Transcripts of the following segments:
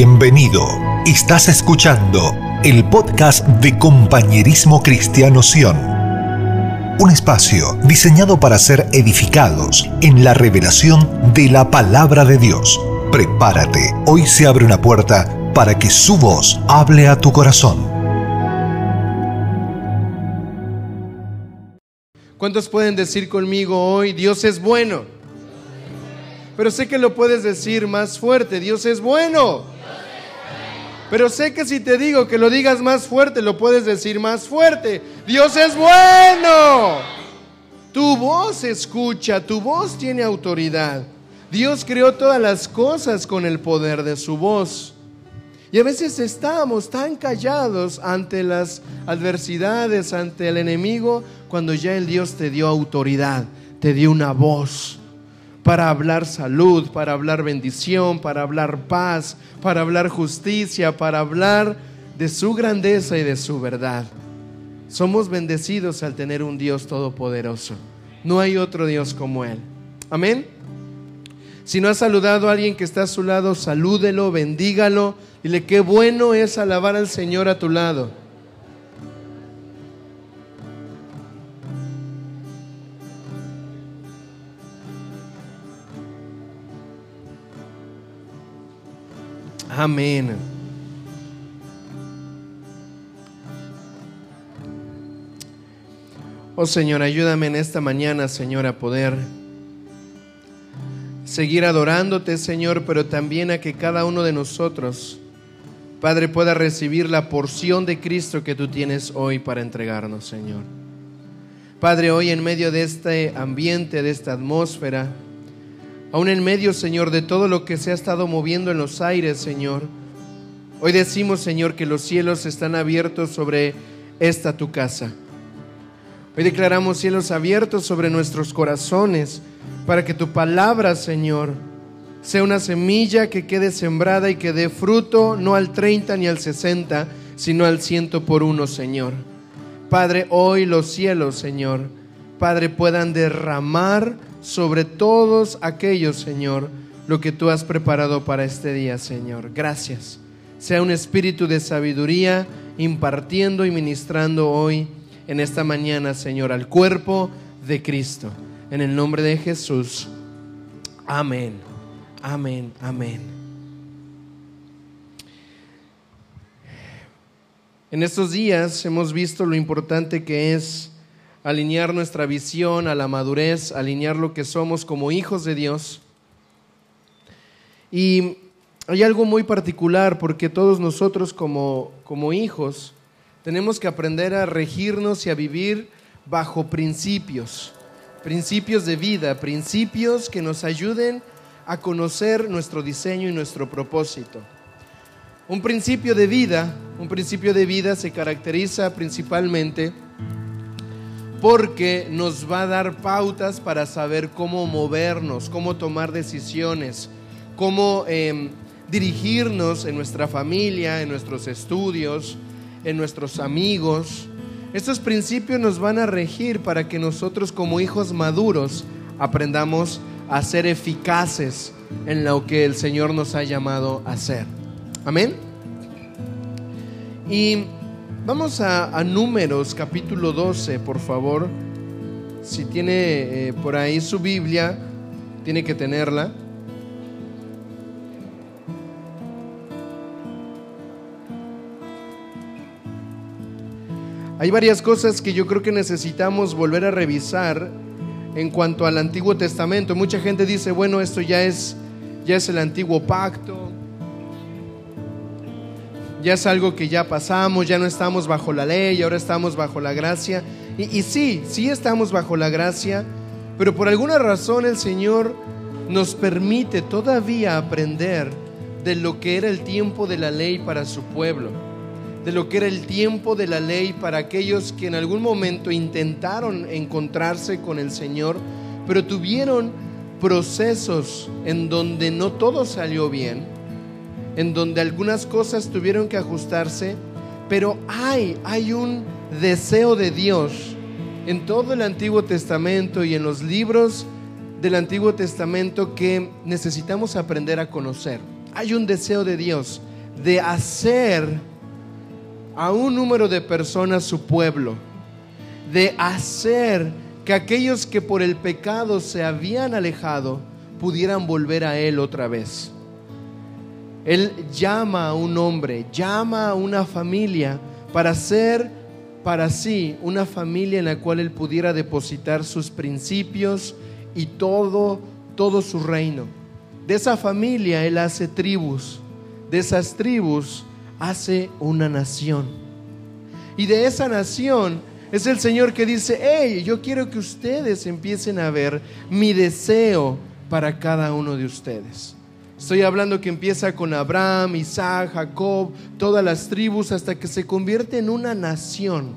Bienvenido. Estás escuchando el podcast de Compañerismo Cristiano Sion. Un espacio diseñado para ser edificados en la revelación de la palabra de Dios. Prepárate, hoy se abre una puerta para que su voz hable a tu corazón. ¿Cuántos pueden decir conmigo hoy, Dios es bueno? Pero sé que lo puedes decir más fuerte, Dios es bueno. Pero sé que si te digo que lo digas más fuerte, lo puedes decir más fuerte. Dios es bueno. Tu voz escucha, tu voz tiene autoridad. Dios creó todas las cosas con el poder de su voz. Y a veces estamos tan callados ante las adversidades, ante el enemigo, cuando ya el Dios te dio autoridad, te dio una voz para hablar salud, para hablar bendición, para hablar paz, para hablar justicia, para hablar de su grandeza y de su verdad. Somos bendecidos al tener un Dios todopoderoso. No hay otro Dios como Él. Amén. Si no has saludado a alguien que está a su lado, salúdelo, bendígalo. Dile qué bueno es alabar al Señor a tu lado. Amén. Oh Señor, ayúdame en esta mañana, Señor, a poder seguir adorándote, Señor, pero también a que cada uno de nosotros, Padre, pueda recibir la porción de Cristo que tú tienes hoy para entregarnos, Señor. Padre, hoy en medio de este ambiente, de esta atmósfera, aún en medio, Señor, de todo lo que se ha estado moviendo en los aires, Señor. Hoy decimos, Señor, que los cielos están abiertos sobre esta tu casa. Hoy declaramos cielos abiertos sobre nuestros corazones para que tu palabra, Señor, sea una semilla que quede sembrada y que dé fruto no al 30 ni al 60, sino al ciento por uno, Señor. Padre, hoy los cielos, Señor, Padre, puedan derramar sobre todos aquellos, Señor, lo que tú has preparado para este día, Señor. Gracias. Sea un espíritu de sabiduría impartiendo y ministrando hoy en esta mañana, Señor, al cuerpo de Cristo. En el nombre de Jesús. Amén. Amén. Amén. En estos días hemos visto lo importante que es alinear nuestra visión a la madurez, alinear lo que somos como hijos de Dios. Y hay algo muy particular porque todos nosotros como, como hijos tenemos que aprender a regirnos y a vivir bajo principios, principios de vida, principios que nos ayuden a conocer nuestro diseño y nuestro propósito. Un principio de vida, un principio de vida se caracteriza principalmente porque nos va a dar pautas para saber cómo movernos, cómo tomar decisiones, cómo em, dirigirnos en nuestra familia, en nuestros estudios, en nuestros amigos. Estos principios nos van a regir para que nosotros como hijos maduros aprendamos a ser eficaces en lo que el Señor nos ha llamado a hacer. Amén. Y Vamos a, Números capítulo 12, por favor. Si tiene eh, por ahí su Biblia, tiene que tenerla. Hay varias cosas que yo creo que necesitamos volver a revisar en cuanto al Antiguo Testamento. Mucha gente dice, bueno, esto ya es, ya es el antiguo pacto, ya es algo que ya pasamos, ya no estamos bajo la ley, ahora estamos bajo la gracia. Y, sí, sí estamos bajo la gracia, pero por alguna razón el Señor nos permite todavía aprender de lo que era el tiempo de la ley para su pueblo, de lo que era el tiempo de la ley para aquellos que en algún momento intentaron encontrarse con el Señor, pero tuvieron procesos en donde no todo salió bien en donde algunas cosas tuvieron que ajustarse, pero hay, hay un deseo de Dios en todo el Antiguo Testamento y en los libros del Antiguo Testamento que necesitamos aprender a conocer. Hay un deseo de Dios de hacer a un número de personas su pueblo, de hacer que aquellos que por el pecado se habían alejado pudieran volver a Él otra vez. Él llama a un hombre, llama a una familia para ser para sí una familia en la cual Él pudiera depositar sus principios y todo, todo su reino. De esa familia Él hace tribus, de esas tribus hace una nación. Y de esa nación es el Señor que dice, hey, yo quiero que ustedes empiecen a ver mi deseo para cada uno de ustedes. Estoy hablando que empieza con Abraham, Isaac, Jacob, todas las tribus, hasta que se convierte en una nación.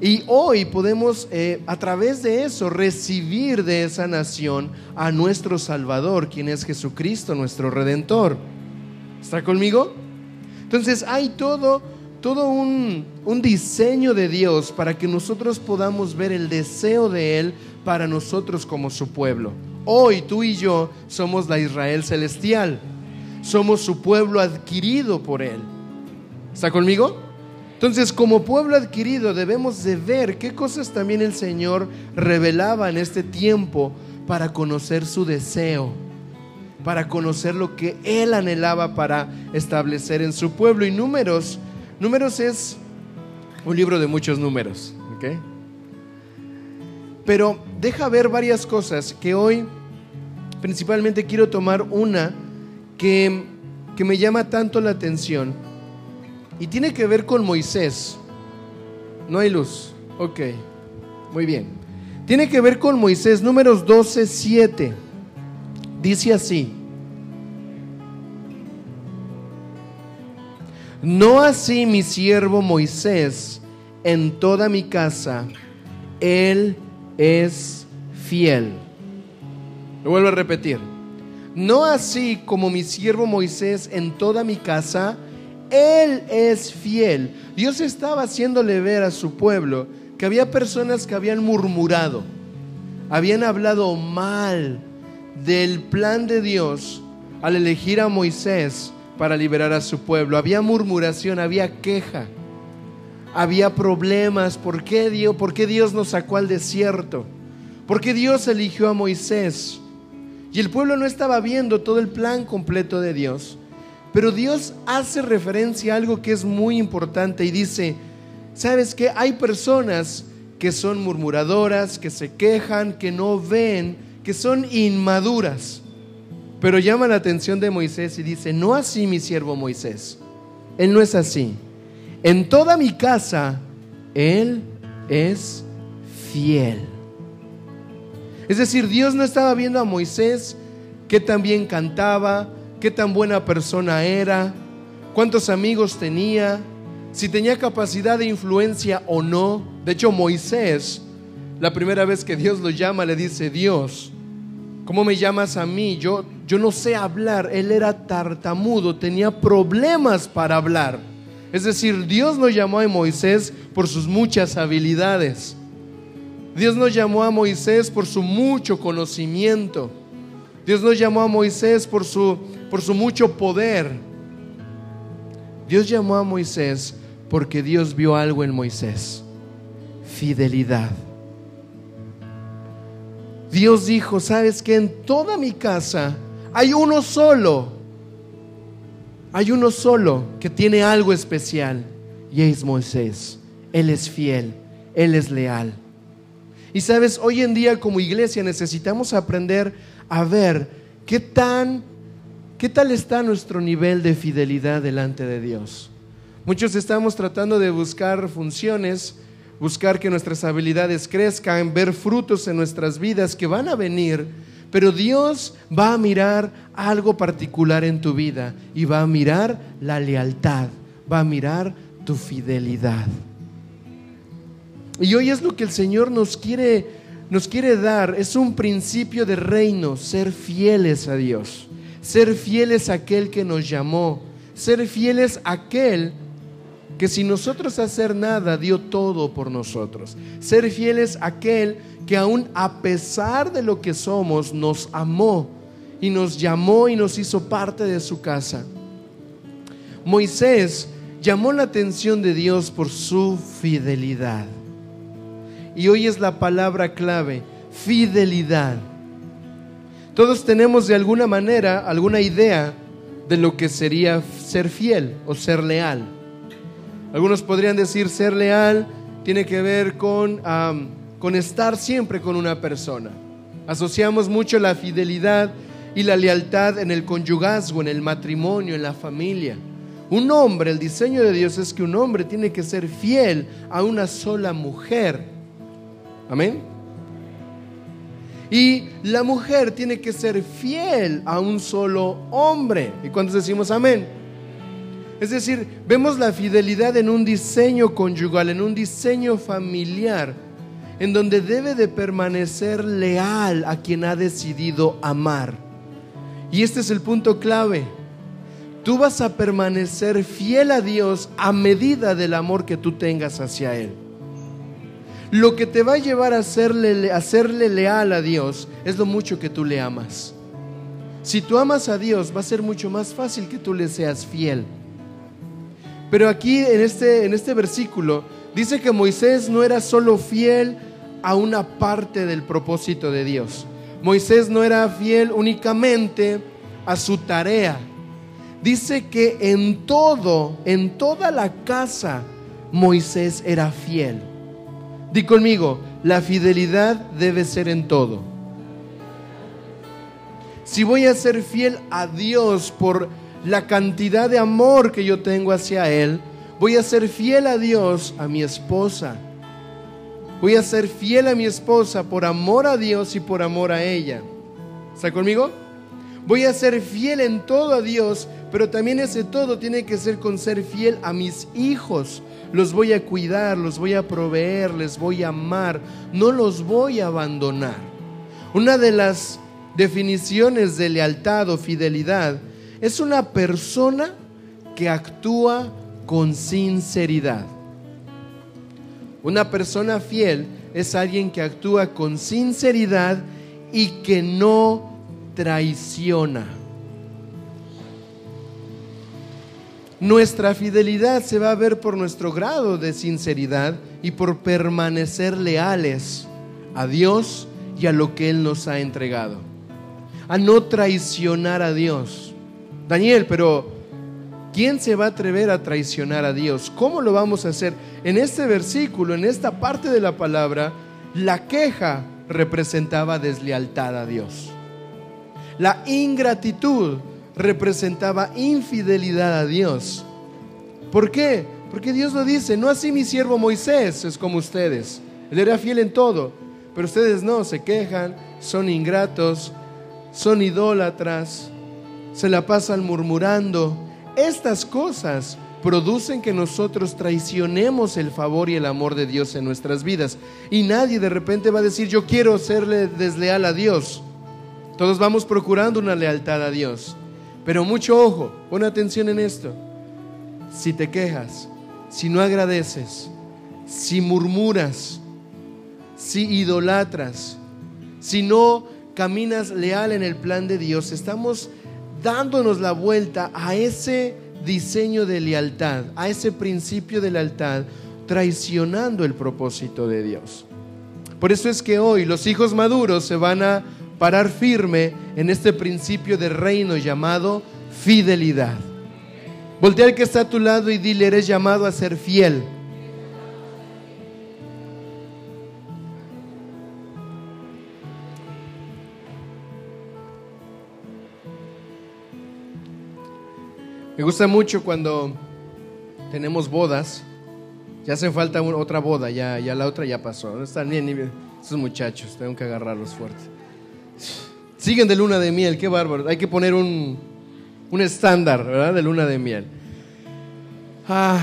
Y hoy podemos, eh, a través de eso, recibir de esa nación a nuestro Salvador, quien es Jesucristo, nuestro Redentor. ¿Está conmigo? Entonces hay todo todo un, diseño de Dios para que nosotros podamos ver el deseo de Él para nosotros como su pueblo. Hoy tú y yo somos la Israel celestial, somos su pueblo adquirido por Él. ¿Está conmigo? Entonces, como pueblo adquirido debemos de ver qué cosas también el Señor revelaba en este tiempo para conocer su deseo, para conocer lo que Él anhelaba para establecer en su pueblo. Y números Números es un libro de muchos números, ¿ok? Pero deja ver varias cosas que hoy principalmente quiero tomar una que, que me llama tanto la atención y tiene que ver con Moisés. No hay luz, ok, muy bien. Tiene que ver con Moisés, números 12, 7. Dice así. No así mi siervo Moisés en toda mi casa, él es fiel. Lo vuelvo a repetir. No así como mi siervo Moisés en toda mi casa, él es fiel. Dios estaba haciéndole ver a su pueblo que había personas que habían murmurado, habían hablado mal del plan de Dios al elegir a Moisés para liberar a su pueblo. Había murmuración, había queja, había problemas. ¿Por qué Dios, por qué Dios nos sacó al desierto? ¿Por qué Dios eligió a Moisés? Y el pueblo no estaba viendo todo el plan completo de Dios. Pero Dios hace referencia a algo que es muy importante y dice, ¿sabes qué? Hay personas que son murmuradoras, que se quejan, que no ven, que son inmaduras. Pero llama la atención de Moisés y dice, no así mi siervo Moisés. Él no es así. En toda mi casa, Él es fiel. Es decir, Dios no estaba viendo a Moisés qué tan bien cantaba, qué tan buena persona era, cuántos amigos tenía, si tenía capacidad de influencia o no. De hecho, Moisés, la primera vez que Dios lo llama, le dice, Dios, ¿cómo me llamas a mí? Yo, yo no sé hablar. Él era tartamudo, tenía problemas para hablar. Es decir, Dios no llamó a Moisés por sus muchas habilidades. Dios no llamó a Moisés por su mucho conocimiento. Dios no llamó a Moisés por su, por su mucho poder. Dios llamó a Moisés porque Dios vio algo en Moisés. Fidelidad. Dios dijo, ¿sabes que En toda mi casa hay uno solo. Hay uno solo que tiene algo especial y es Moisés. Él es fiel, Él es leal. Y sabes, hoy en día como iglesia necesitamos aprender a ver qué tan, qué tal está nuestro nivel de fidelidad delante de Dios. Muchos estamos tratando de buscar funciones, buscar que nuestras habilidades crezcan, ver frutos en nuestras vidas que van a venir pero Dios va a mirar algo particular en tu vida y va a mirar la lealtad, va a mirar tu fidelidad. Y hoy es lo que el Señor nos quiere, nos quiere dar, es un principio de reino, ser fieles a Dios, ser fieles a aquel que nos llamó, ser fieles a aquel que sin nosotros hacer nada dio todo por nosotros, ser fieles a aquel que aún a pesar de lo que somos, nos amó y nos llamó y nos hizo parte de su casa. Moisés llamó la atención de Dios por su fidelidad. Y hoy es la palabra clave, fidelidad. Todos tenemos de alguna manera alguna idea de lo que sería ser fiel o ser leal. Algunos podrían decir ser leal tiene que ver con, con estar siempre con una persona. Asociamos mucho la fidelidad y la lealtad en el conyugazgo, en el matrimonio, en la familia. Un hombre, el diseño de Dios es que un hombre tiene que ser fiel a una sola mujer. Amén. Y la mujer tiene que ser fiel a un solo hombre. ¿Y cuántos decimos amén? Es decir, vemos la fidelidad en un diseño conyugal, en un diseño familiar, en donde debe de permanecer leal a quien ha decidido amar. Y este es el punto clave. Tú vas a permanecer fiel a Dios a medida del amor que tú tengas hacia Él. Lo que te va a llevar a hacerle, leal a Dios es lo mucho que tú le amas. Si tú amas a Dios, va a ser mucho más fácil que tú le seas fiel. Pero aquí en este, en este versículo dice que Moisés no era solo fiel a una parte del propósito de Dios. Moisés no era fiel únicamente a su tarea. Dice que en todo, en toda la casa, Moisés era fiel. Di conmigo, la fidelidad debe ser en todo. Si voy a ser fiel a Dios por la cantidad de amor que yo tengo hacia Él, voy a ser fiel a Dios, a mi esposa. Voy a ser fiel a mi esposa por amor a Dios y por amor a ella. ¿Está conmigo? Voy a ser fiel en todo a Dios, pero también ese todo tiene que ser con ser fiel a mis hijos, los voy a cuidar, los voy a proveer, les voy a amar, no los voy a abandonar. Una de las definiciones de lealtad o fidelidad es una persona que actúa con sinceridad. Una persona fiel es alguien que actúa con sinceridad y que no traiciona. Nuestra fidelidad se va a ver por nuestro grado de sinceridad y por permanecer leales a Dios y a lo que Él nos ha entregado. A no traicionar a Dios. Daniel, pero ¿quién se va a atrever a traicionar a Dios? ¿Cómo lo vamos a hacer? En este versículo, en esta parte de la palabra, la queja representaba deslealtad a Dios. La ingratitud representaba infidelidad a Dios. ¿Por qué? Porque Dios lo dice, no así mi siervo Moisés es como ustedes. Él era fiel en todo, pero ustedes no, se quejan, son ingratos, son idólatras, se la pasan murmurando. Estas cosas producen que nosotros traicionemos el favor y el amor de Dios en nuestras vidas. Y nadie de repente va a decir, yo quiero serle desleal a Dios. Todos vamos procurando una lealtad a Dios. Pero mucho ojo, pon atención en esto. Si te quejas, si no agradeces, si murmuras, si idolatras, si no caminas leal en el plan de Dios, estamos dándonos la vuelta a ese diseño de lealtad, a ese principio de lealtad, traicionando el propósito de Dios. Por eso es que hoy los hijos maduros se van a parar firme en este principio de reino llamado fidelidad. Voltea al que está a tu lado y dile, eres llamado a ser fiel. Me gusta mucho cuando tenemos bodas. Ya hace falta otra boda, ya, ya la otra ya pasó. No están bien, esos muchachos, tengo que agarrarlos fuerte. Siguen de luna de miel, qué bárbaro. Hay que poner un, estándar, ¿verdad? De luna de miel. Ah,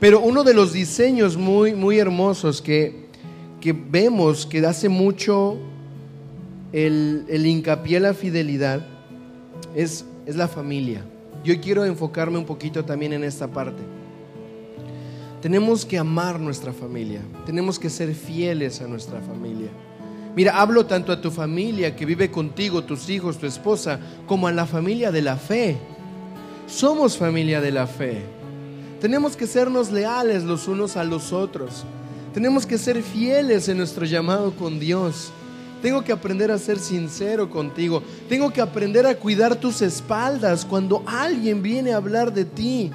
pero uno de los diseños muy, muy hermosos que, que vemos que hace mucho el, el hincapié a la fidelidad es, es la familia. Yo quiero enfocarme un poquito también en esta parte. Tenemos que amar nuestra familia, tenemos que ser fieles a nuestra familia. Mira, hablo tanto a tu familia que vive contigo, tus hijos, tu esposa, como a la familia de la fe. somos familia de la fe. Tenemos que sernos leales los unos a los otros. Tenemos que ser fieles en nuestro llamado con Dios. Tengo que aprender a ser sincero contigo. Tengo que aprender a cuidar tus espaldas cuando alguien viene a hablar de ti.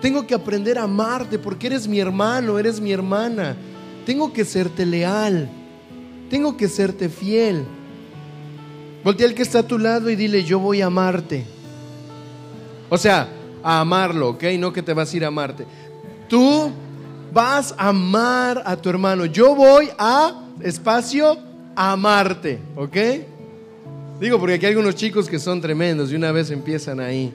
Tengo que aprender a amarte porque eres mi hermano, eres mi hermana. Tengo que serte leal. Tengo que serte fiel. Voltea al que está a tu lado y dile, yo voy a amarte. O sea, a amarlo, ¿ok? No que te vas a ir a amarte. Tú vas a amar a tu hermano. Yo voy a, espacio, amarte, ¿ok? Digo, porque aquí hay algunos chicos que son tremendos y una vez empiezan ahí.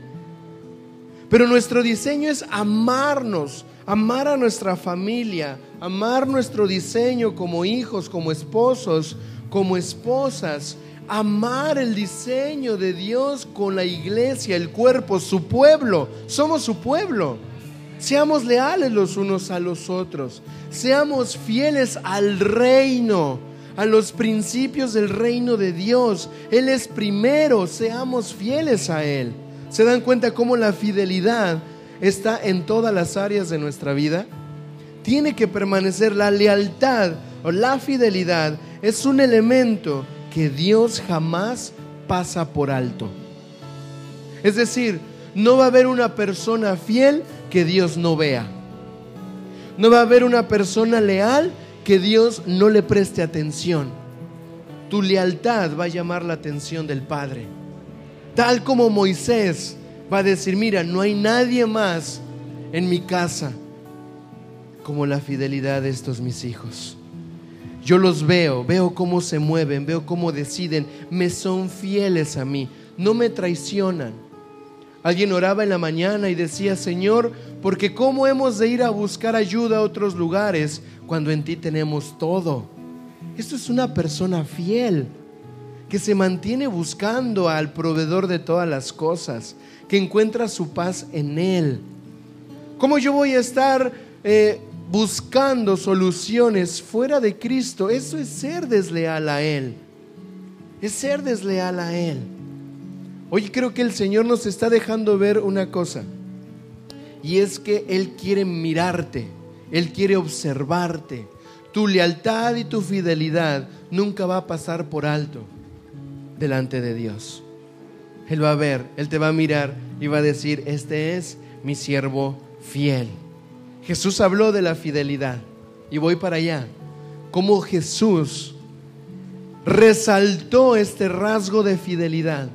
Pero nuestro diseño es amarnos, amar a nuestra familia, amar nuestro diseño como hijos, como esposos, como esposas, amar el diseño de Dios con la iglesia, el cuerpo, su pueblo. Somos su pueblo. Seamos leales los unos a los otros. Seamos fieles al reino, a los principios del reino de Dios. Él es primero, seamos fieles a Él. ¿Se dan cuenta cómo la fidelidad está en todas las áreas de nuestra vida? Tiene que permanecer la lealtad o la fidelidad. Es un elemento que Dios jamás pasa por alto. Es decir, no va a haber una persona fiel que Dios no vea. No va a haber una persona leal que Dios no le preste atención. Tu lealtad va a llamar la atención del Padre. Tal como Moisés va a decir, mira, no hay nadie más en mi casa como la fidelidad de estos mis hijos. Yo los veo, veo cómo se mueven, veo cómo deciden, me son fieles a mí, no me traicionan. Alguien oraba en la mañana y decía, Señor, porque ¿cómo hemos de ir a buscar ayuda a otros lugares cuando en ti tenemos todo? Esto es una persona fiel que se mantiene buscando al proveedor de todas las cosas, que encuentra su paz en Él. ¿Cómo yo voy a estar eh, buscando soluciones fuera de Cristo, eso es ser desleal a Él. Es ser desleal a Él. Hoy creo que el Señor nos está dejando ver una cosa. Y es que Él quiere mirarte, Él quiere observarte. Tu lealtad y tu fidelidad nunca va a pasar por alto delante de Dios. Él va a ver, Él te va a mirar y va a decir, este es mi siervo fiel. Jesús habló de la fidelidad. Y voy para allá. Cómo Jesús resaltó este rasgo de fidelidad.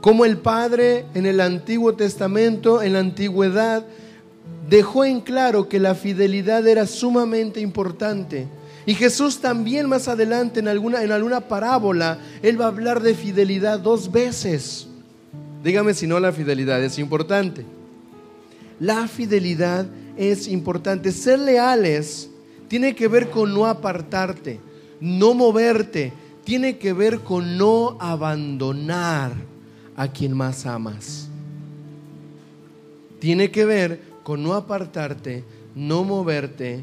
Como el Padre en el Antiguo Testamento, en la antigüedad, dejó en claro que la fidelidad era sumamente importante. Y Jesús también más adelante en alguna, en alguna parábola, Él va a hablar de fidelidad dos veces. Dígame si no la fidelidad es importante. La fidelidad es importante. Ser leales tiene que ver con no apartarte, no moverte, tiene que ver con no abandonar a quien más amas. Tiene que ver con no apartarte, no moverte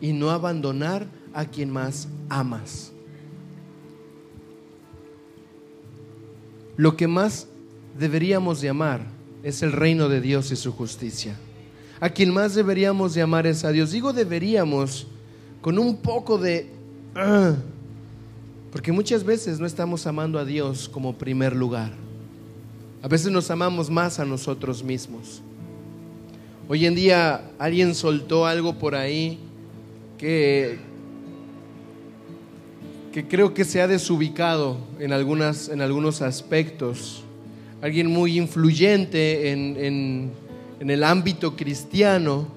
y no abandonar a quien más amas. Lo que más deberíamos de amar es el reino de Dios y su justicia a quien más deberíamos llamar es a Dios. Digo deberíamos con un poco de... Ah", porque muchas veces no estamos amando a Dios como primer lugar. A veces nos amamos más a nosotros mismos. Hoy en día alguien soltó algo por ahí que, que creo que se ha desubicado en, algunas, en algunos aspectos. Alguien muy influyente en en el ámbito cristiano,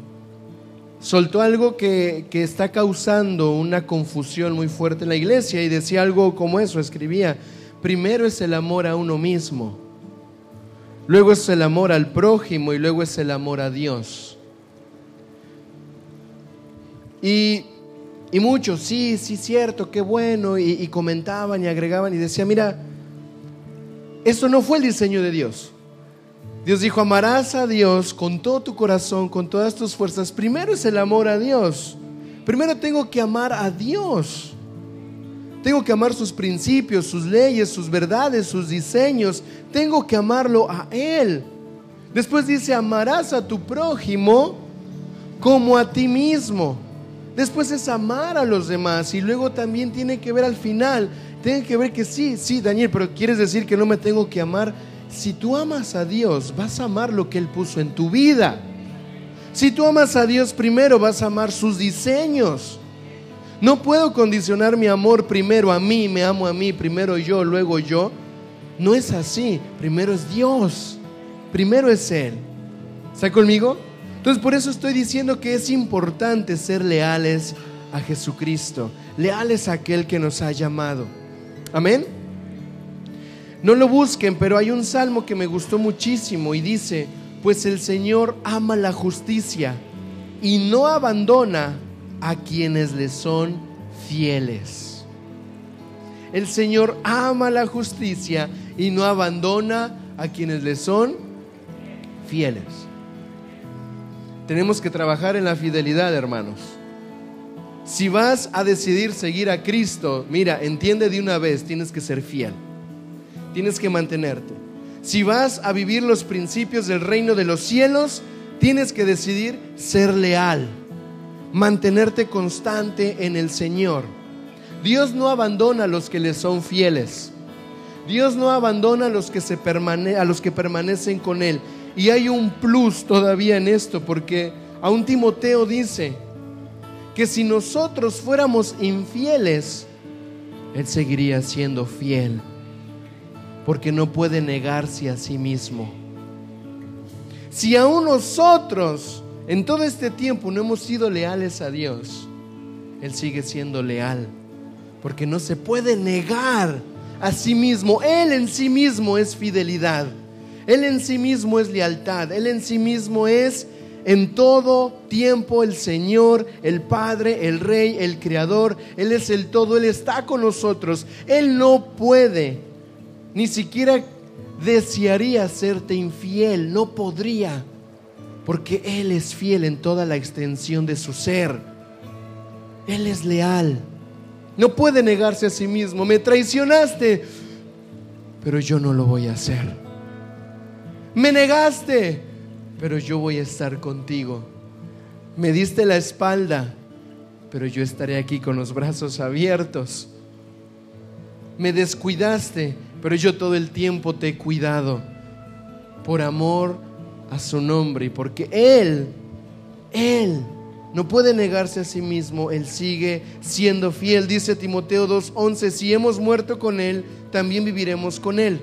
soltó algo que, que, está causando una confusión muy fuerte en la iglesia y decía algo como eso, escribía, primero es el amor a uno mismo, luego es el amor al prójimo y luego es el amor a Dios. Y, y muchos, sí, sí, cierto, qué bueno, y, y comentaban y agregaban y decía, mira, eso no fue el diseño de Dios. Dios dijo, amarás a Dios con todo tu corazón, con todas tus fuerzas. Primero es el amor a Dios. Primero tengo que amar a Dios. Tengo que amar sus principios, sus leyes, sus verdades, sus diseños. Tengo que amarlo a Él. Después dice, amarás a tu prójimo como a ti mismo. Después es amar a los demás y luego también tiene que ver al final, tiene que ver que sí, sí, Daniel, pero quieres decir que no me tengo que amar. Si tú amas a Dios, vas a amar lo que Él puso en tu vida. Si tú amas a Dios primero, vas a amar sus diseños. No puedo condicionar mi amor primero a mí, me amo a mí, primero yo, luego yo. No es así. Primero es Dios. Primero es Él. ¿Está conmigo? Entonces por eso estoy diciendo que es importante ser leales a Jesucristo, leales a aquel que nos ha llamado. Amén. No lo busquen, pero hay un salmo que me gustó muchísimo y dice, pues el Señor ama la justicia y no abandona a quienes le son fieles. El Señor ama la justicia y no abandona a quienes le son fieles. Tenemos que trabajar en la fidelidad, hermanos. Si vas a decidir seguir a Cristo, mira, entiende de una vez, tienes que ser fiel. Tienes que mantenerte. Si vas a vivir los principios del reino de los cielos, tienes que decidir ser leal, mantenerte constante en el Señor. Dios no abandona a los que le son fieles. Dios no abandona a los que, se a los que permanecen con Él. Y hay un plus todavía en esto, porque a un Timoteo dice que si nosotros fuéramos infieles, Él seguiría siendo fiel, porque no puede negarse a sí mismo. Si aún nosotros en todo este tiempo no hemos sido leales a Dios, Él sigue siendo leal, porque no se puede negar a sí mismo. Él en sí mismo es fidelidad. Él en sí mismo es lealtad, Él en sí mismo es en todo tiempo el Señor, el Padre, el Rey, el Creador. Él es el todo, Él está con nosotros. Él no puede, ni siquiera desearía serte infiel, no podría, porque Él es fiel en toda la extensión de su ser. Él es leal. No puede negarse a sí mismo. Me traicionaste, pero yo no lo voy a hacer me negaste, pero yo voy a estar contigo. Me diste la espalda, pero yo estaré aquí con los brazos abiertos. Me descuidaste, pero yo todo el tiempo te he cuidado por amor a su nombre porque Él, Él no puede negarse a sí mismo, Él sigue siendo fiel. Dice Timoteo 2.11, si hemos muerto con Él, también viviremos con Él.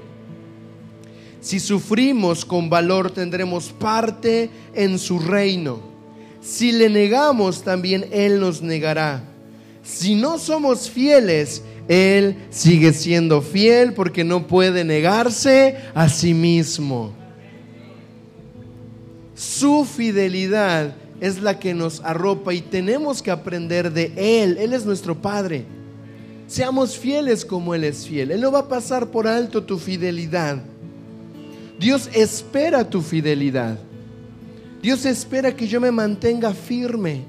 Si sufrimos con valor tendremos parte en su reino. Si le negamos también Él nos negará. Si no somos fieles, Él sigue siendo fiel porque no puede negarse a sí mismo. Su fidelidad es la que nos arropa y tenemos que aprender de Él. Él es nuestro Padre. Seamos fieles como Él es fiel. Él no va a pasar por alto tu fidelidad. Dios espera tu fidelidad. Dios espera que yo me mantenga firme.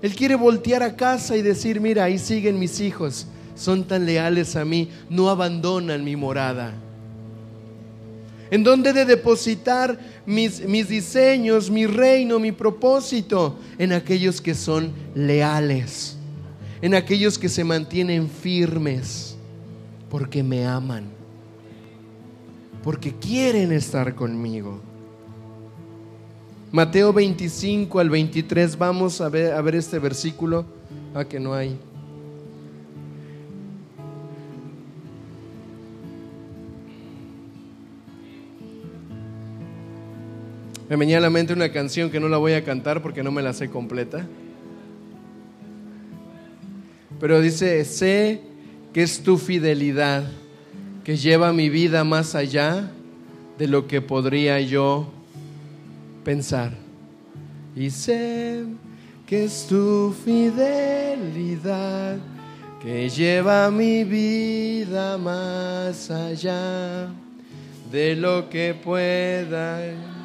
Él quiere voltear a casa y decir, mira, ahí siguen mis hijos, son tan leales a mí, no abandonan mi morada. ¿En dónde de depositar mis, mis diseños, mi reino, mi propósito? En aquellos que son leales, en aquellos que se mantienen firmes, porque me aman porque quieren estar conmigo. Mateo 25 al 23, vamos a ver, a este versículo. Ah, que no hay. Me venía a la mente una canción que no la voy a cantar porque no me la sé completa. Pero dice, sé que es tu fidelidad que lleva mi vida más allá de lo que podría yo pensar. Y sé que es tu fidelidad que lleva mi vida más allá de lo que pueda.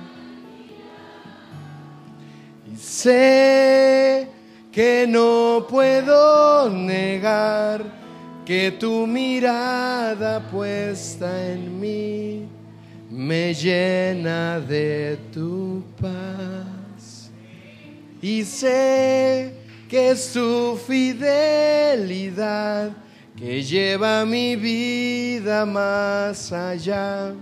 Sé que no puedo negar que tu mirada puesta en mí me llena de tu paz. Y sé que es tu fidelidad que lleva mi vida más allá.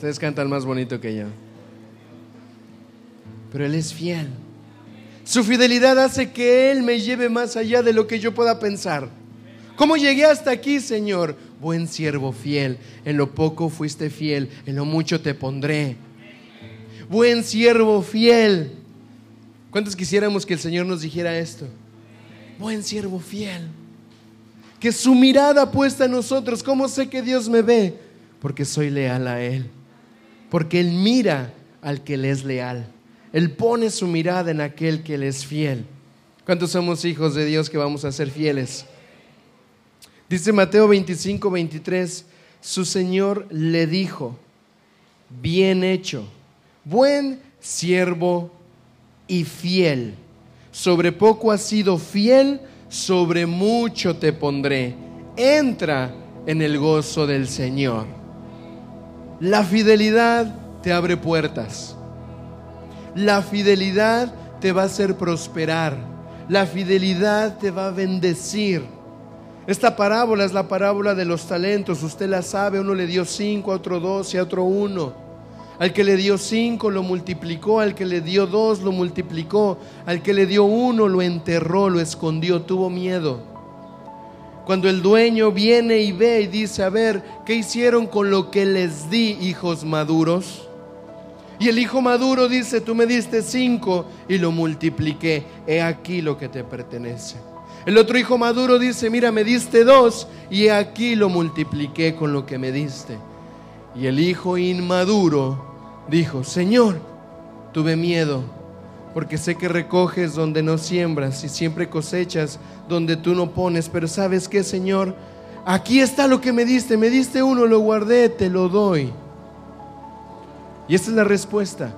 Ustedes cantan más bonito que yo. Pero Él es fiel. Su fidelidad hace que Él me lleve más allá de lo que yo pueda pensar. ¿Cómo llegué hasta aquí, Señor? Buen siervo fiel. En lo poco fuiste fiel, en lo mucho te pondré. Buen siervo fiel. ¿Cuántos quisiéramos que el Señor nos dijera esto? Buen siervo fiel. Que su mirada puesta en nosotros. ¿Cómo sé que Dios me ve? Porque soy leal a Él porque Él mira al que le es leal. Él pone su mirada en aquel que le es fiel. ¿Cuántos somos hijos de Dios que vamos a ser fieles? Dice Mateo 25, 23, su Señor le dijo, bien hecho, buen siervo y fiel. Sobre poco has sido fiel, sobre mucho te pondré. Entra en el gozo del Señor. La fidelidad te abre puertas. La fidelidad te va a hacer prosperar. La fidelidad te va a bendecir. Esta parábola es la parábola de los talentos. Usted la sabe, uno le dio cinco, a otro dos y a otro uno. Al que le dio cinco lo multiplicó, al que le dio dos lo multiplicó, al que le dio uno lo enterró, lo escondió, tuvo miedo. Cuando el dueño viene y ve y dice, a ver, ¿qué hicieron con lo que les di, hijos maduros? Y el hijo maduro dice, tú me diste cinco y lo multipliqué. He aquí lo que te pertenece. El otro hijo maduro dice, mira, me diste dos y he aquí lo multipliqué con lo que me diste. Y el hijo inmaduro dijo, Señor, tuve miedo porque sé que recoges donde no siembras y siempre cosechas donde tú no pones, pero sabes qué, Señor, aquí está lo que me diste, me diste uno, lo guardé, te lo doy. Y esta es la respuesta.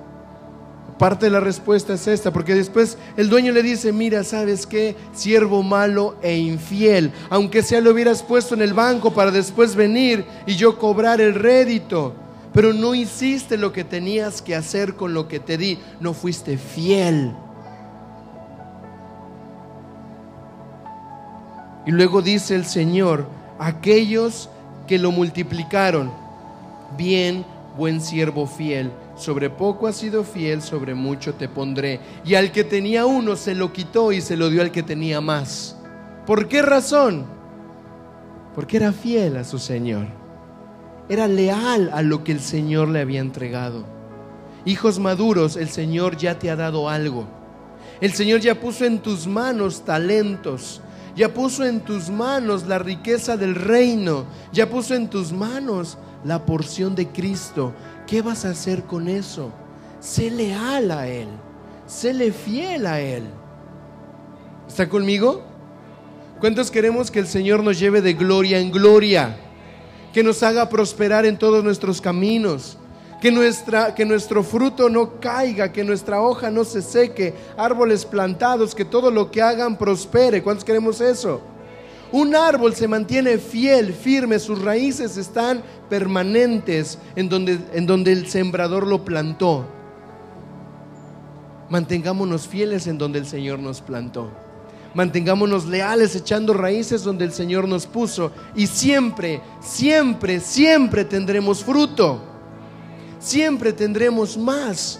Parte de la respuesta es esta, porque después el dueño le dice, mira, ¿sabes qué? Siervo malo e infiel, aunque sea lo hubieras puesto en el banco para después venir y yo cobrar el rédito pero no hiciste lo que tenías que hacer con lo que te di, no fuiste fiel. Y luego dice el Señor, aquellos que lo multiplicaron, bien, buen siervo fiel, sobre poco has sido fiel, sobre mucho te pondré. Y al que tenía uno se lo quitó y se lo dio al que tenía más. ¿Por qué razón? Porque era fiel a su Señor era leal a lo que el Señor le había entregado. Hijos maduros, el Señor ya te ha dado algo. El Señor ya puso en tus manos talentos, ya puso en tus manos la riqueza del reino, ya puso en tus manos la porción de Cristo. ¿Qué vas a hacer con eso? Sé leal a Él, séle fiel a Él. ¿Está conmigo? ¿Cuántos queremos que el Señor nos lleve de gloria en gloria? Que nos haga prosperar en todos nuestros caminos. Que, nuestra, que nuestro fruto no caiga, que nuestra hoja no se seque, árboles plantados, que todo lo que hagan prospere. ¿Cuántos queremos eso? Un árbol se mantiene fiel, firme, sus raíces están permanentes en donde, en donde el sembrador lo plantó. Mantengámonos fieles en donde el Señor nos plantó. Mantengámonos leales echando raíces donde el Señor nos puso y siempre, siempre, siempre tendremos fruto. Siempre tendremos más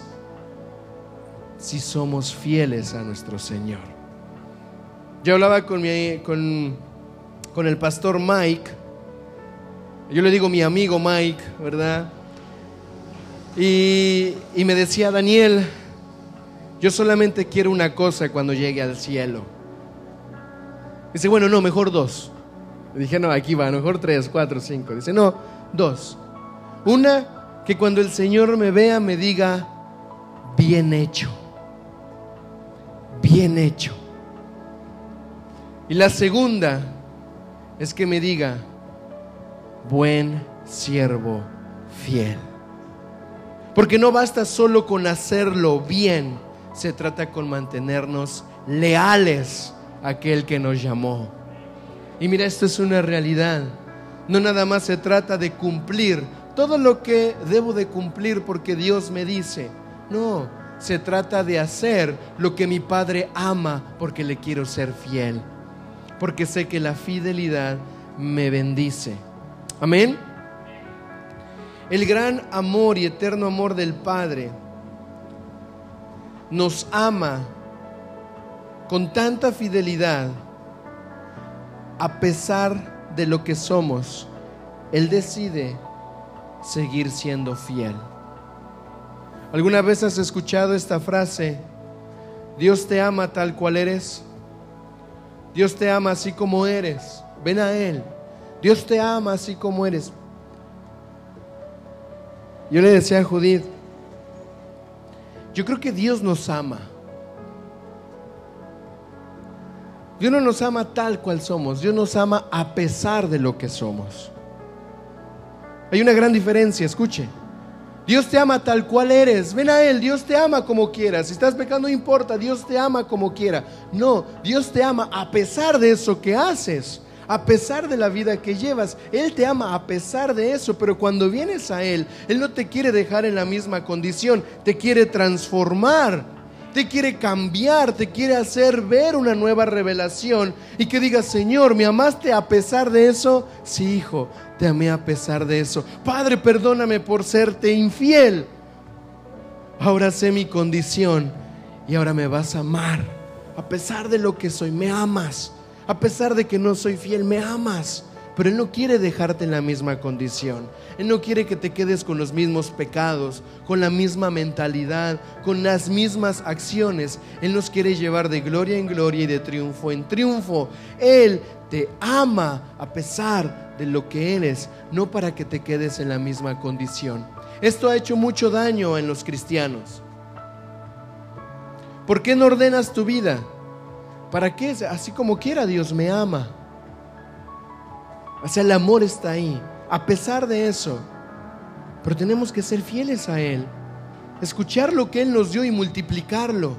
si somos fieles a nuestro Señor. Yo hablaba con, mi, con, con el pastor Mike, yo le digo mi amigo Mike, ¿verdad? Y, y me decía, Daniel, yo solamente quiero una cosa cuando llegue al cielo. Dice, bueno, no, mejor dos. Le dije, no, aquí va, mejor tres, cuatro, cinco. Dice, no, dos. Una, que cuando el Señor me vea me diga, bien hecho. Bien hecho. Y la segunda es que me diga, buen siervo fiel. Porque no basta solo con hacerlo bien, se trata con mantenernos leales aquel que nos llamó. Y mira, esto es una realidad. No nada más se trata de cumplir todo lo que debo de cumplir porque Dios me dice. No, se trata de hacer lo que mi Padre ama porque le quiero ser fiel. Porque sé que la fidelidad me bendice. Amén. El gran amor y eterno amor del Padre nos ama con tanta fidelidad a pesar de lo que somos. Él decide seguir siendo fiel. ¿Alguna vez has escuchado esta frase? Dios te ama tal cual eres. Dios te ama así como eres. Ven a Él. Dios te ama así como eres. Yo le decía a Judith, yo creo que Dios nos ama. Dios no nos ama tal cual somos, Dios nos ama a pesar de lo que somos. Hay una gran diferencia, escuche. Dios te ama tal cual eres. Ven a Él, Dios te ama como quieras. Si estás pecando, no importa, Dios te ama como quiera. No, Dios te ama a pesar de eso que haces, a pesar de la vida que llevas. Él te ama a pesar de eso, pero cuando vienes a Él, Él no te quiere dejar en la misma condición, te quiere transformar te quiere cambiar, te quiere hacer ver una nueva revelación y que digas, Señor, ¿me amaste a pesar de eso? Sí, hijo, te amé a pesar de eso. Padre, perdóname por serte infiel. Ahora sé mi condición y ahora me vas a amar. A pesar de lo que soy, me amas. A pesar de que no soy fiel, me amas. Pero Él no quiere dejarte en la misma condición. Él no quiere que te quedes con los mismos pecados, con la misma mentalidad, con las mismas acciones. Él nos quiere llevar de gloria en gloria y de triunfo en triunfo. Él te ama a pesar de lo que eres, no para que te quedes en la misma condición. Esto ha hecho mucho daño en los cristianos. ¿Por qué no ordenas tu vida? ¿Para qué? Así como quiera Dios me ama. O sea, el amor está ahí, a pesar de eso. Pero tenemos que ser fieles a Él, escuchar lo que Él nos dio y multiplicarlo.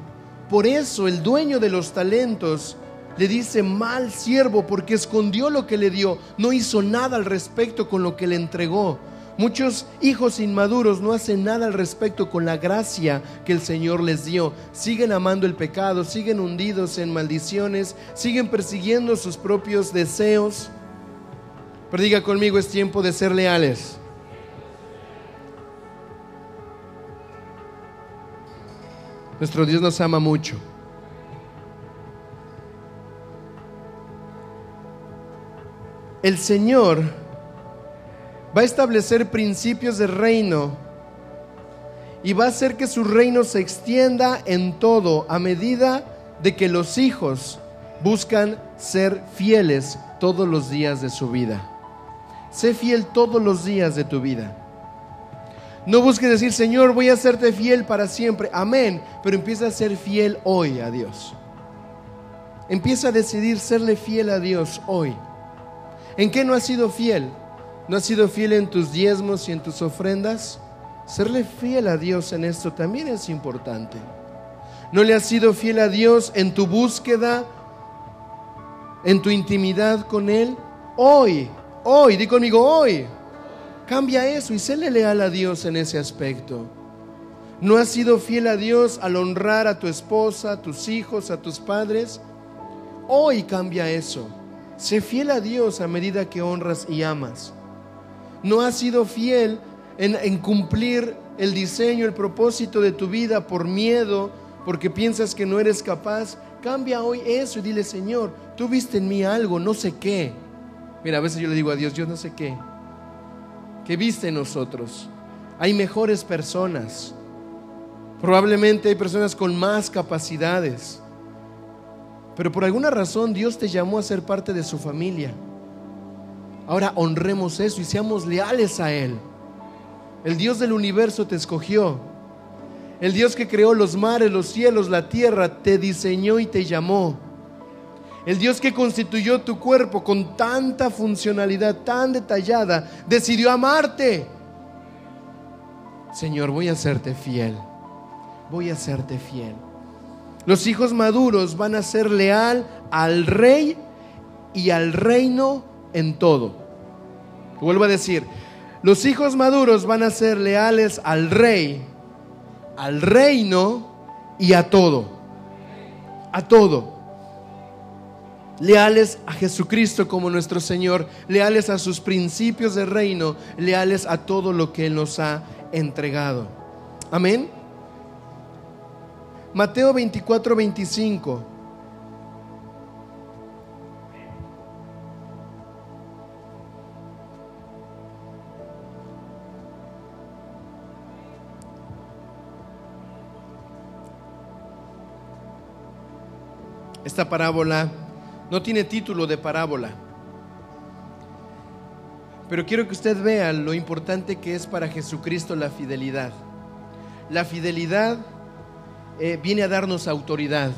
Por eso el dueño de los talentos le dice mal siervo porque escondió lo que le dio, no hizo nada al respecto con lo que le entregó. Muchos hijos inmaduros no hacen nada al respecto con la gracia que el Señor les dio. Siguen amando el pecado, siguen hundidos en maldiciones, siguen persiguiendo sus propios deseos. Pero diga conmigo, es tiempo de ser leales. Nuestro Dios nos ama mucho. El Señor va a establecer principios de reino y va a hacer que su reino se extienda en todo a medida de que los hijos buscan ser fieles todos los días de su vida. Sé fiel todos los días de tu vida. No busques decir, Señor, voy a serte fiel para siempre. Amén. Pero empieza a ser fiel hoy a Dios. Empieza a decidir serle fiel a Dios hoy. ¿En qué no has sido fiel? ¿No has sido fiel en tus diezmos y en tus ofrendas? Serle fiel a Dios en esto también es importante. ¿No le has sido fiel a Dios en tu búsqueda, en tu intimidad con Él? Hoy Hoy, di conmigo, hoy. Cambia eso y séle leal a Dios en ese aspecto. ¿No has sido fiel a Dios al honrar a tu esposa, a tus hijos, a tus padres? Hoy cambia eso. Sé fiel a Dios a medida que honras y amas. ¿No has sido fiel en, en cumplir el diseño, el propósito de tu vida por miedo, porque piensas que no eres capaz? Cambia hoy eso y dile, Señor, tú viste en mí algo, no sé qué Mira, a veces yo le digo a Dios, yo no sé qué, ¿qué viste en nosotros? Hay mejores personas. Probablemente hay personas con más capacidades. Pero por alguna razón Dios te llamó a ser parte de su familia. Ahora honremos eso y seamos leales a Él. El Dios del universo te escogió. El Dios que creó los mares, los cielos, la tierra, te diseñó y te llamó. El Dios que constituyó tu cuerpo con tanta funcionalidad tan detallada, decidió amarte. Señor, voy a serte fiel. Voy a serte fiel. Los hijos maduros van a ser leal al rey y al reino en todo. Vuelvo a decir, los hijos maduros van a ser leales al rey, al reino y a todo. A todo leales a Jesucristo como nuestro Señor, leales a sus principios de reino, leales a todo lo que Él nos ha entregado. Amén. Mateo 24, 25. Esta parábola no tiene título de parábola. Pero quiero que usted vea lo importante que es para Jesucristo la fidelidad. La fidelidad eh, viene a darnos autoridad.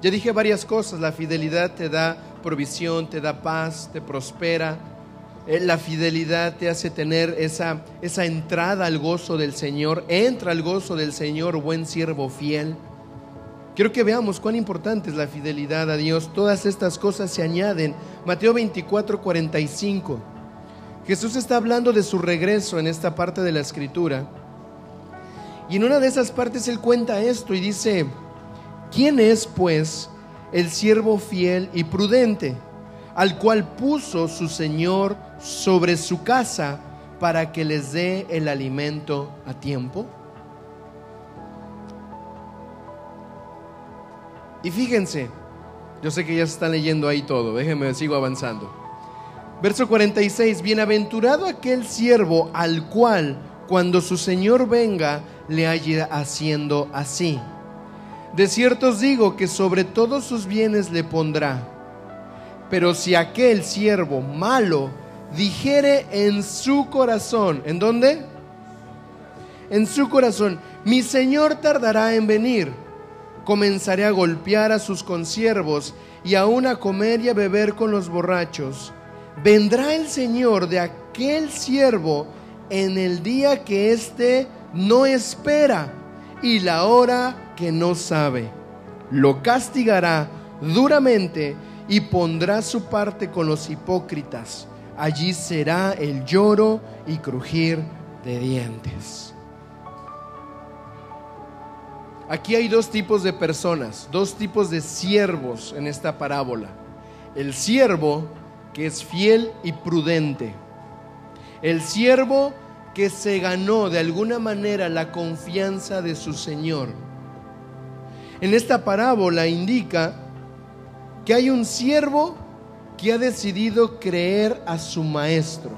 Ya dije varias cosas, la fidelidad te da provisión, te da paz, te prospera. Eh, la fidelidad te hace tener esa, esa entrada al gozo del Señor. Entra al gozo del Señor, buen siervo fiel. Quiero que veamos cuán importante es la fidelidad a Dios. Todas estas cosas se añaden. Mateo 24, 45. Jesús está hablando de su regreso en esta parte de la escritura. Y en una de esas partes él cuenta esto y dice, ¿quién es pues el siervo fiel y prudente, al cual puso su Señor sobre su casa para que les dé el alimento a tiempo? Y fíjense, yo sé que ya se está leyendo ahí todo, déjenme, sigo avanzando. Verso 46, bienaventurado aquel siervo al cual cuando su Señor venga le haya haciendo así. De cierto os digo que sobre todos sus bienes le pondrá. Pero si aquel siervo malo dijere en su corazón, ¿en dónde? En su corazón, mi Señor tardará en venir comenzaré a golpear a sus consiervos y aún a comer y a beber con los borrachos. Vendrá el Señor de aquel siervo en el día que éste no espera y la hora que no sabe. Lo castigará duramente y pondrá su parte con los hipócritas. Allí será el lloro y crujir de dientes. Aquí hay dos tipos de personas, dos tipos de siervos en esta parábola. El siervo que es fiel y prudente. El siervo que se ganó de alguna manera la confianza de su Señor. En esta parábola indica que hay un siervo que ha decidido creer a su maestro,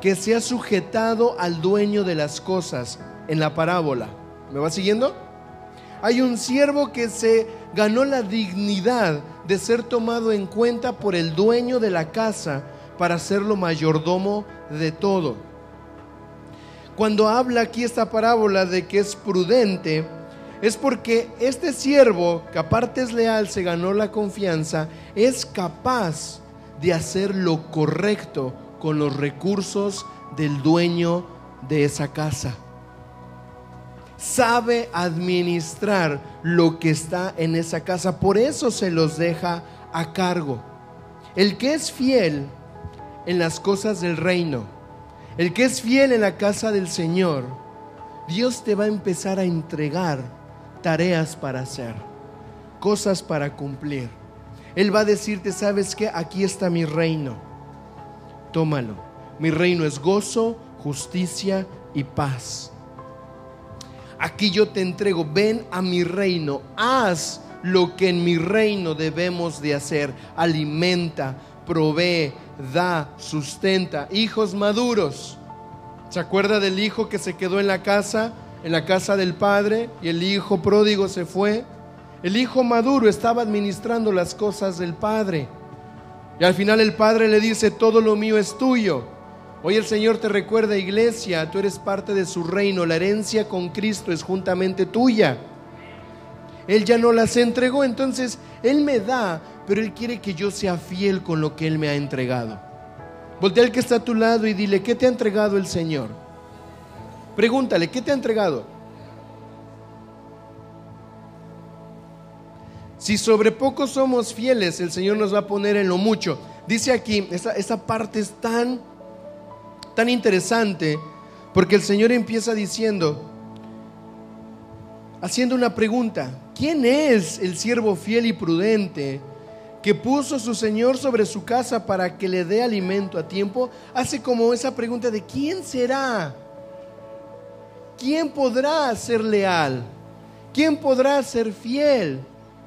que se ha sujetado al dueño de las cosas en la parábola. ¿Me va siguiendo? Hay un siervo que se ganó la dignidad de ser tomado en cuenta por el dueño de la casa para serlo mayordomo de todo. Cuando habla aquí esta parábola de que es prudente, es porque este siervo, que aparte es leal, se ganó la confianza, es capaz de hacer lo correcto con los recursos del dueño de esa casa sabe administrar lo que está en esa casa, por eso se los deja a cargo. El que es fiel en las cosas del reino, el que es fiel en la casa del Señor, Dios te va a empezar a entregar tareas para hacer, cosas para cumplir. Él va a decirte, ¿sabes qué? Aquí está mi reino. Tómalo. Mi reino es gozo, justicia y paz aquí yo te entrego, ven a mi reino, haz lo que en mi reino debemos de hacer, alimenta, provee, da, sustenta, hijos maduros. ¿Se acuerda del hijo que se quedó en la casa, en la casa del padre, y el hijo pródigo se fue? El hijo maduro estaba administrando las cosas del padre. Y al final el padre le dice, todo lo mío es tuyo. Hoy el Señor te recuerda, iglesia, tú eres parte de su reino, la herencia con Cristo es juntamente tuya. Él ya no las entregó, entonces Él me da, pero Él quiere que yo sea fiel con lo que Él me ha entregado. Voltea al que está a tu lado y dile, ¿qué te ha entregado el Señor? Pregúntale, ¿qué te ha entregado? Si sobre poco somos fieles, el Señor nos va a poner en lo mucho. dice aquí, esa, parte es tan, tan interesante, porque el Señor empieza diciendo, haciendo una pregunta, ¿quién es el siervo fiel y prudente que puso su Señor sobre su casa para que le dé alimento a tiempo? Hace como esa pregunta de ¿quién será? ¿Quién podrá ser leal? ¿Quién podrá ser fiel?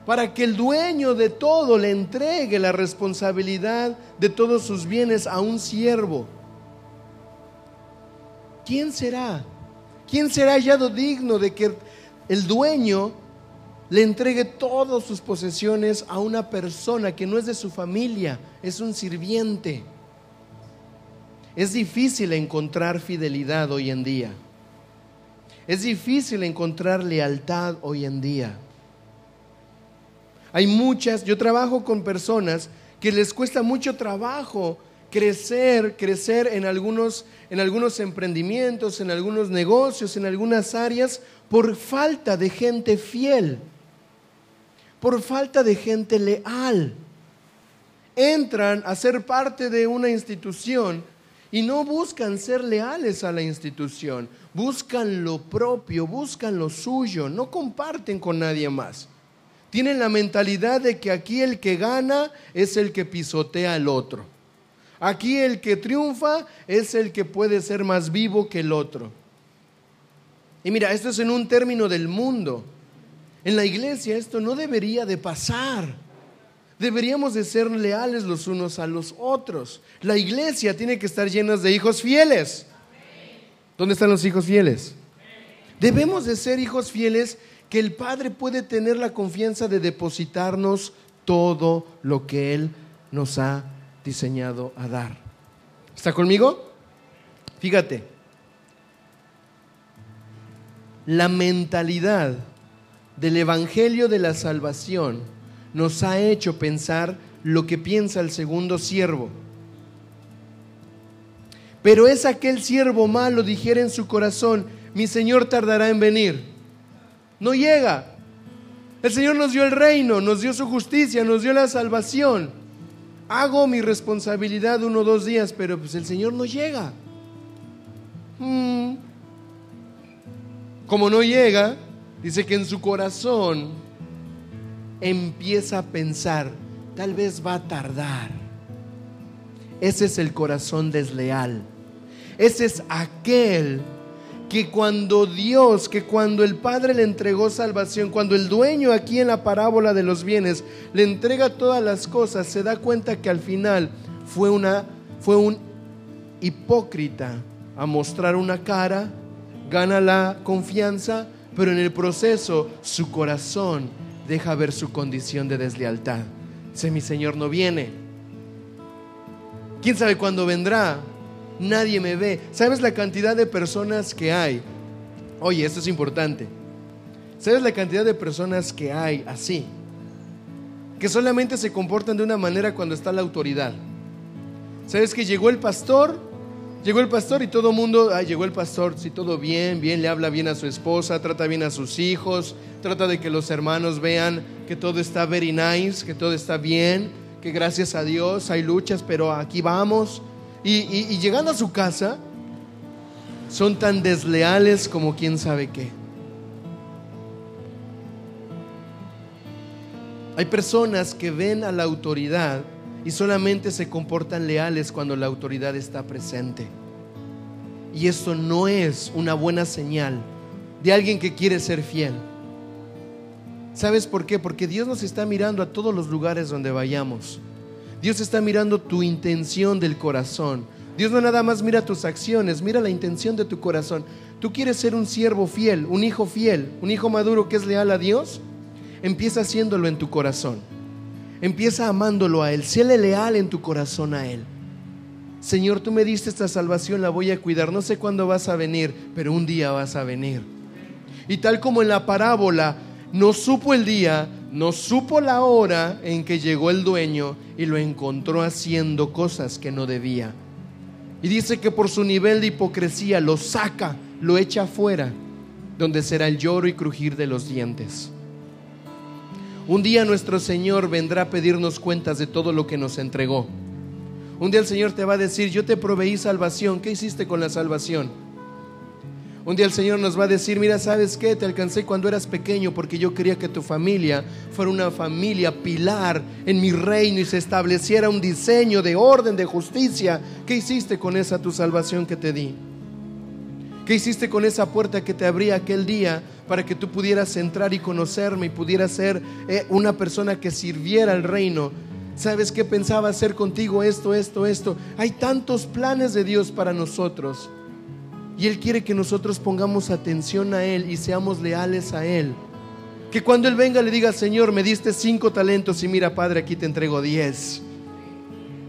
para que el dueño de todo le entregue la responsabilidad de todos sus bienes a un siervo. ¿Quién será? ¿Quién será hallado digno de que el dueño le entregue todas sus posesiones a una persona que no es de su familia, es un sirviente? Es difícil encontrar fidelidad hoy en día. Es difícil encontrar lealtad hoy en día. Hay muchas, yo trabajo con personas que les cuesta mucho trabajo crecer, crecer en algunos, en algunos emprendimientos, en algunos negocios, en algunas áreas, por falta de gente fiel, por falta de gente leal. Entran a ser parte de una institución y no buscan ser leales a la institución, buscan lo propio, buscan lo suyo, no comparten con nadie más. Tienen la mentalidad de que aquí el que gana es el que pisotea al otro. Aquí el que triunfa es el que puede ser más vivo que el otro. Y mira, esto es en un término del mundo. En la iglesia esto no debería de pasar. Deberíamos de ser leales los unos a los otros. La iglesia tiene que estar llena de hijos fieles. ¿Dónde están los hijos fieles? Debemos de ser hijos fieles que el Padre puede tener la confianza de depositarnos todo lo que Él nos ha diseñado a dar. ¿Está conmigo? Fíjate, la mentalidad del Evangelio de la Salvación nos ha hecho pensar lo que piensa el segundo siervo. Pero es aquel siervo malo, dijera en su corazón, mi Señor tardará en venir no llega. El Señor nos dio el reino, nos dio su justicia, nos dio la salvación. Hago mi responsabilidad uno o dos días, pero pues el Señor no llega. Mm. Como no llega, dice que en su corazón empieza a pensar, tal vez va a tardar. Ese es el corazón desleal. Ese es aquel que cuando Dios, que cuando el Padre le entregó salvación, cuando el dueño aquí en la parábola de los bienes le entrega todas las cosas, se da cuenta que al final fue una fue un hipócrita a mostrar una cara, gana la confianza, pero en el proceso su corazón deja ver su condición de deslealtad. Dice, mi Señor no viene. ¿Quién sabe cuándo vendrá? Nadie me ve. ¿Sabes la cantidad de personas que hay? Oye, esto es importante. ¿Sabes la cantidad de personas que hay así? Que solamente se comportan de una manera cuando está la autoridad. ¿Sabes que llegó el pastor? Llegó el pastor y todo el mundo, ah, llegó el pastor, si todo bien, bien, le habla bien a su esposa, trata bien a sus hijos, trata de que los hermanos vean que todo está very nice, que todo está bien, que gracias a Dios hay luchas, pero aquí vamos. Y, llegando a su casa, son tan desleales como quién sabe qué. Hay personas que ven a la autoridad y solamente se comportan leales cuando la autoridad está presente. Y esto no es una buena señal de alguien que quiere ser fiel. ¿Sabes por qué? Porque Dios nos está mirando a todos los lugares donde vayamos. Dios está mirando tu intención del corazón. Dios no nada más mira tus acciones, mira la intención de tu corazón. Tú quieres ser un siervo fiel, un hijo fiel, un hijo maduro que es leal a Dios. Empieza haciéndolo en tu corazón. Empieza amándolo a Él. Séle leal en tu corazón a Él. Señor, tú me diste esta salvación, la voy a cuidar. No sé cuándo vas a venir, pero un día vas a venir. Y tal como en la parábola, no supo el día, no supo la hora en que llegó el dueño y lo encontró haciendo cosas que no debía. Y dice que por su nivel de hipocresía lo saca, lo echa afuera, donde será el lloro y crujir de los dientes. Un día nuestro Señor vendrá a pedirnos cuentas de todo lo que nos entregó. Un día el Señor te va a decir, yo te proveí salvación, ¿qué hiciste con la salvación? Un día el Señor nos va a decir, mira, ¿sabes qué? Te alcancé cuando eras pequeño porque yo quería que tu familia fuera una familia pilar en mi reino y se estableciera un diseño de orden, de justicia. ¿Qué hiciste con esa tu salvación que te di? ¿Qué hiciste con esa puerta que te abrí aquel día para que tú pudieras entrar y conocerme y pudieras ser eh, una persona que sirviera al reino? ¿Sabes qué pensaba hacer contigo? Esto, esto, esto. Hay tantos planes de Dios para nosotros. Y Él quiere que nosotros pongamos atención a Él y seamos leales a Él. Que cuando Él venga le diga, Señor, me diste cinco talentos y mira, Padre, aquí te entrego diez.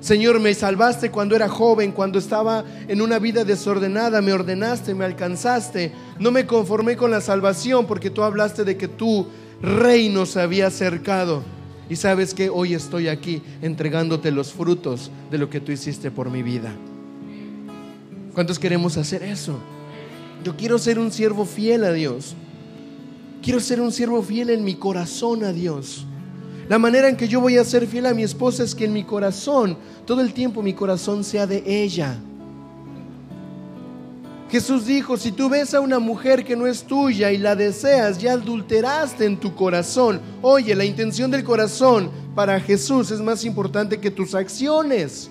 Señor, me salvaste cuando era joven, cuando estaba en una vida desordenada, me ordenaste, me alcanzaste. No me conformé con la salvación porque tú hablaste de que tu reino se había acercado. Y sabes que hoy estoy aquí entregándote los frutos de lo que tú hiciste por mi vida. ¿Cuántos queremos hacer eso? Yo quiero ser un siervo fiel a Dios. Quiero ser un siervo fiel en mi corazón a Dios. La manera en que yo voy a ser fiel a mi esposa es que en mi corazón, todo el tiempo mi corazón sea de ella. Jesús dijo, si tú ves a una mujer que no es tuya y la deseas, ya adulteraste en tu corazón. Oye, la intención del corazón para Jesús es más importante que tus acciones.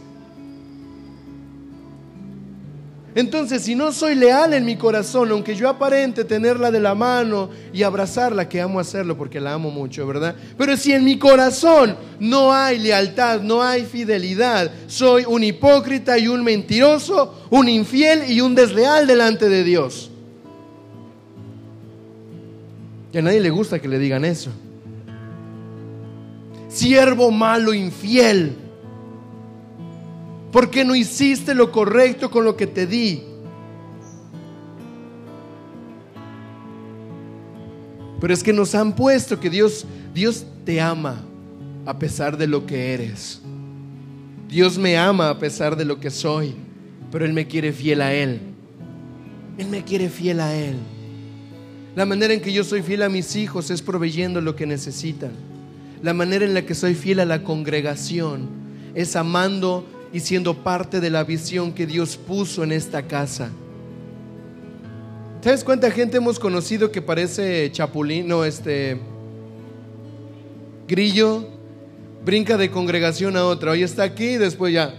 Entonces, si no soy leal en mi corazón, aunque yo aparente tenerla de la mano y abrazarla, que amo hacerlo porque la amo mucho, ¿verdad? Pero si en mi corazón no hay lealtad, no hay fidelidad, soy un hipócrita y un mentiroso, un infiel y un desleal delante de Dios. Y a nadie le gusta que le digan eso. Siervo malo, infiel. ¿Por qué no hiciste lo correcto con lo que te di? Pero es que nos han puesto que Dios, Dios te ama a pesar de lo que eres. Dios me ama a pesar de lo que soy, pero Él me quiere fiel a Él. Él me quiere fiel a Él. La manera en que yo soy fiel a mis hijos es proveyendo lo que necesitan. La manera en la que soy fiel a la congregación es amando y siendo parte de la visión que Dios puso en esta casa. ¿Sabes cuánta gente hemos conocido que parece chapulín, no, este, grillo, brinca de congregación a otra, hoy está aquí y después ya.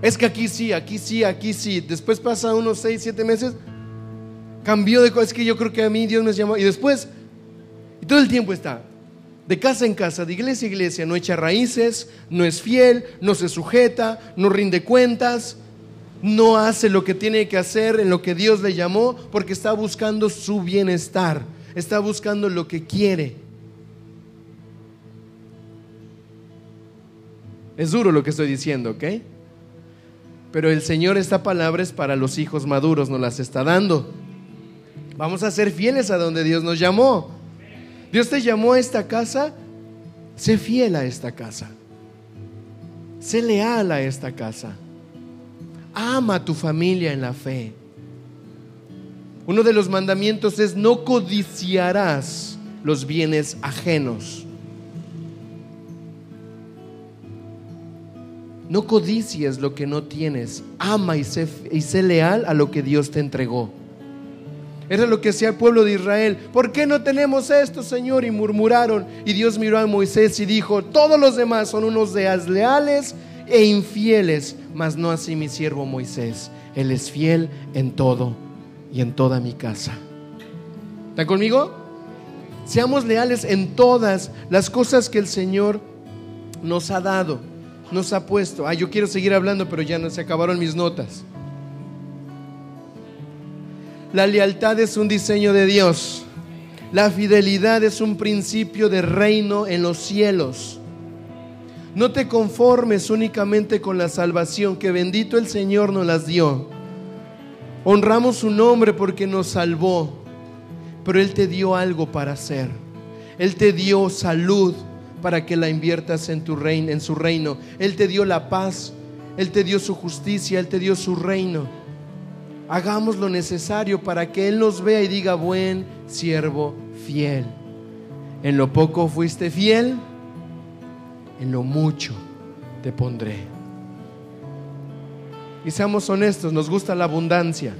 Es que aquí sí, aquí sí, aquí sí. Después pasa unos seis, siete meses, cambió de cosas. Es que yo creo que a mí Dios me llamó. Y después, y todo el tiempo está de casa en casa, de iglesia a iglesia, no echa raíces, no es fiel, no se sujeta, no rinde cuentas, no hace lo que tiene que hacer en lo que Dios le llamó, porque está buscando su bienestar, está buscando lo que quiere. Es duro lo que estoy diciendo, ¿ok? Pero el Señor esta palabra es para los hijos maduros, nos las está dando. Vamos a ser fieles a donde Dios nos llamó. Dios te llamó a esta casa, sé fiel a esta casa. Sé leal a esta casa. Ama a tu familia en la fe. Uno de los mandamientos es no codiciarás los bienes ajenos. No codicies lo que no tienes. Ama y sé, y sé leal a lo que Dios te entregó. Era lo que hacía el pueblo de Israel. ¿Por qué no tenemos esto, Señor? Y murmuraron. Y Dios miró a Moisés y dijo, todos los demás son unos leales e infieles, mas no así mi siervo Moisés. Él es fiel en todo y en toda mi casa. ¿Están conmigo? Seamos leales en todas las cosas que el Señor nos ha dado, nos ha puesto. Ah, yo quiero seguir hablando, pero ya no se acabaron mis notas. La lealtad es un diseño de Dios. La fidelidad es un principio de reino en los cielos. No te conformes únicamente con la salvación, que bendito el Señor nos las dio. Honramos su nombre porque nos salvó, pero Él te dio algo para hacer. Él te dio salud para que la inviertas en, tu reino, en su reino. Él te dio la paz, Él te dio su justicia, Él te dio su reino hagamos lo necesario para que Él nos vea y diga, buen siervo fiel. En lo poco fuiste fiel, en lo mucho te pondré. Y seamos honestos, nos gusta la abundancia.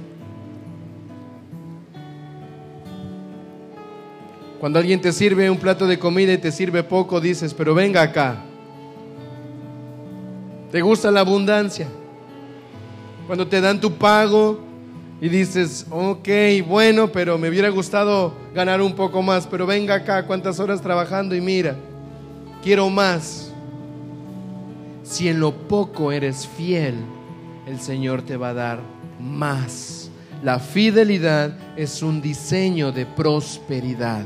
Cuando alguien te sirve un plato de comida y te sirve poco, dices, pero venga acá. ¿Te gusta la abundancia? Cuando te dan tu pago y dices, ok, bueno, pero me hubiera gustado ganar un poco más, pero venga acá, cuántas horas trabajando y mira, quiero más. Si en lo poco eres fiel, el Señor te va a dar más. La fidelidad es un diseño de prosperidad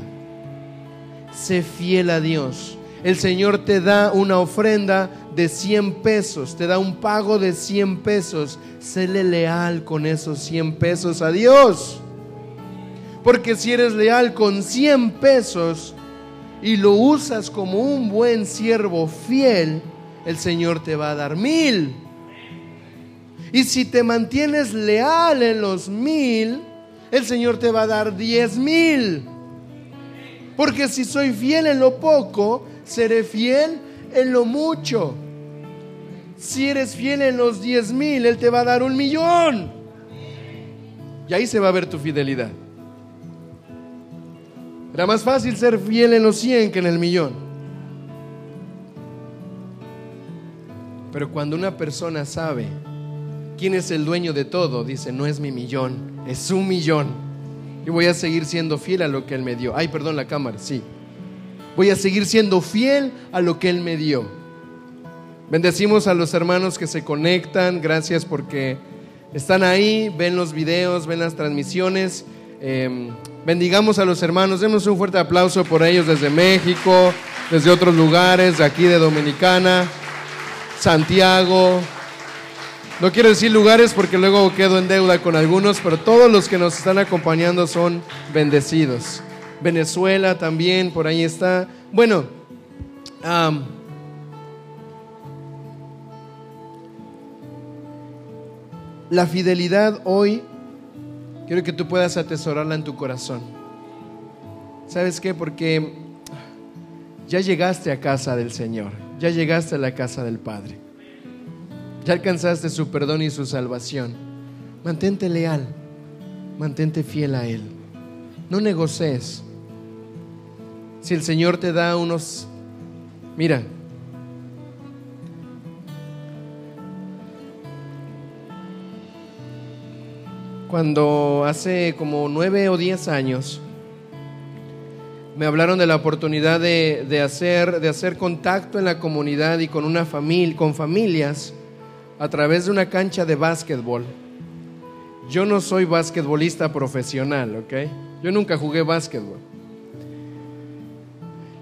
sé fiel a Dios. El Señor te da una ofrenda de 100 pesos, te da un pago de 100 pesos. Séle leal con esos 100 pesos a Dios. Porque si eres leal con 100 pesos y lo usas como un buen siervo fiel, el Señor te va a dar mil. Y si te mantienes leal en los mil, el Señor te va a dar diez mil. Porque si soy fiel en lo poco, seré fiel en lo mucho. Si eres fiel en los diez mil, Él te va a dar un millón. Y ahí se va a ver tu fidelidad. Era más fácil ser fiel en los cien que en el millón. Pero cuando una persona sabe quién es el dueño de todo, dice, no es mi millón, es un millón. Y voy a seguir siendo fiel a lo que Él me dio. Ay, perdón, la cámara, sí. Voy a seguir siendo fiel a lo que Él me dio. Bendecimos a los hermanos que se conectan. Gracias porque están ahí, ven los videos, ven las transmisiones. Em, bendigamos a los hermanos. Demos un fuerte aplauso por ellos desde México, desde otros lugares, de aquí de Dominicana, Santiago, no quiero decir lugares porque luego quedo en deuda con algunos, pero todos los que nos están acompañando son bendecidos. Venezuela también, por ahí está. Bueno, la fidelidad hoy, quiero que tú puedas atesorarla en tu corazón. ¿Sabes qué? Porque ya llegaste a casa del Señor, ya llegaste a la casa del Padre. Ya alcanzaste su perdón y su salvación. Mantente leal, mantente fiel a Él. No negocies. Si el Señor te da unos... Mira, cuando hace como nueve o diez años me hablaron de la oportunidad de, hacer, de hacer contacto en la comunidad y con una familia, con familias a través de una cancha de básquetbol. Yo no soy basquetbolista profesional, ¿ok? Yo nunca jugué básquetbol.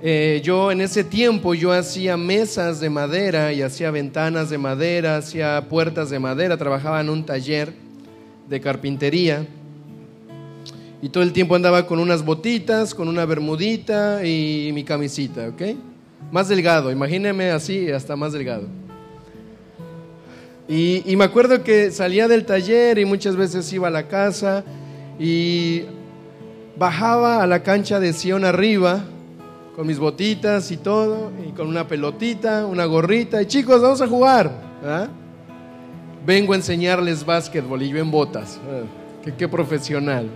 Eh, yo en ese tiempo yo hacía mesas de madera y hacía ventanas de madera, hacía puertas de madera, trabajaba en un taller de carpintería y todo el tiempo andaba con unas botitas, con una bermudita y mi camisita, ¿ok? Más delgado, imagíneme así, hasta más delgado. Y, me acuerdo que salía del taller y muchas veces iba a la casa y bajaba a la cancha de Sion arriba con mis botitas y todo, y con una pelotita, una gorrita, y chicos, vamos a jugar. Vengo a enseñarles básquetbol y yo en botas. qué, profesional.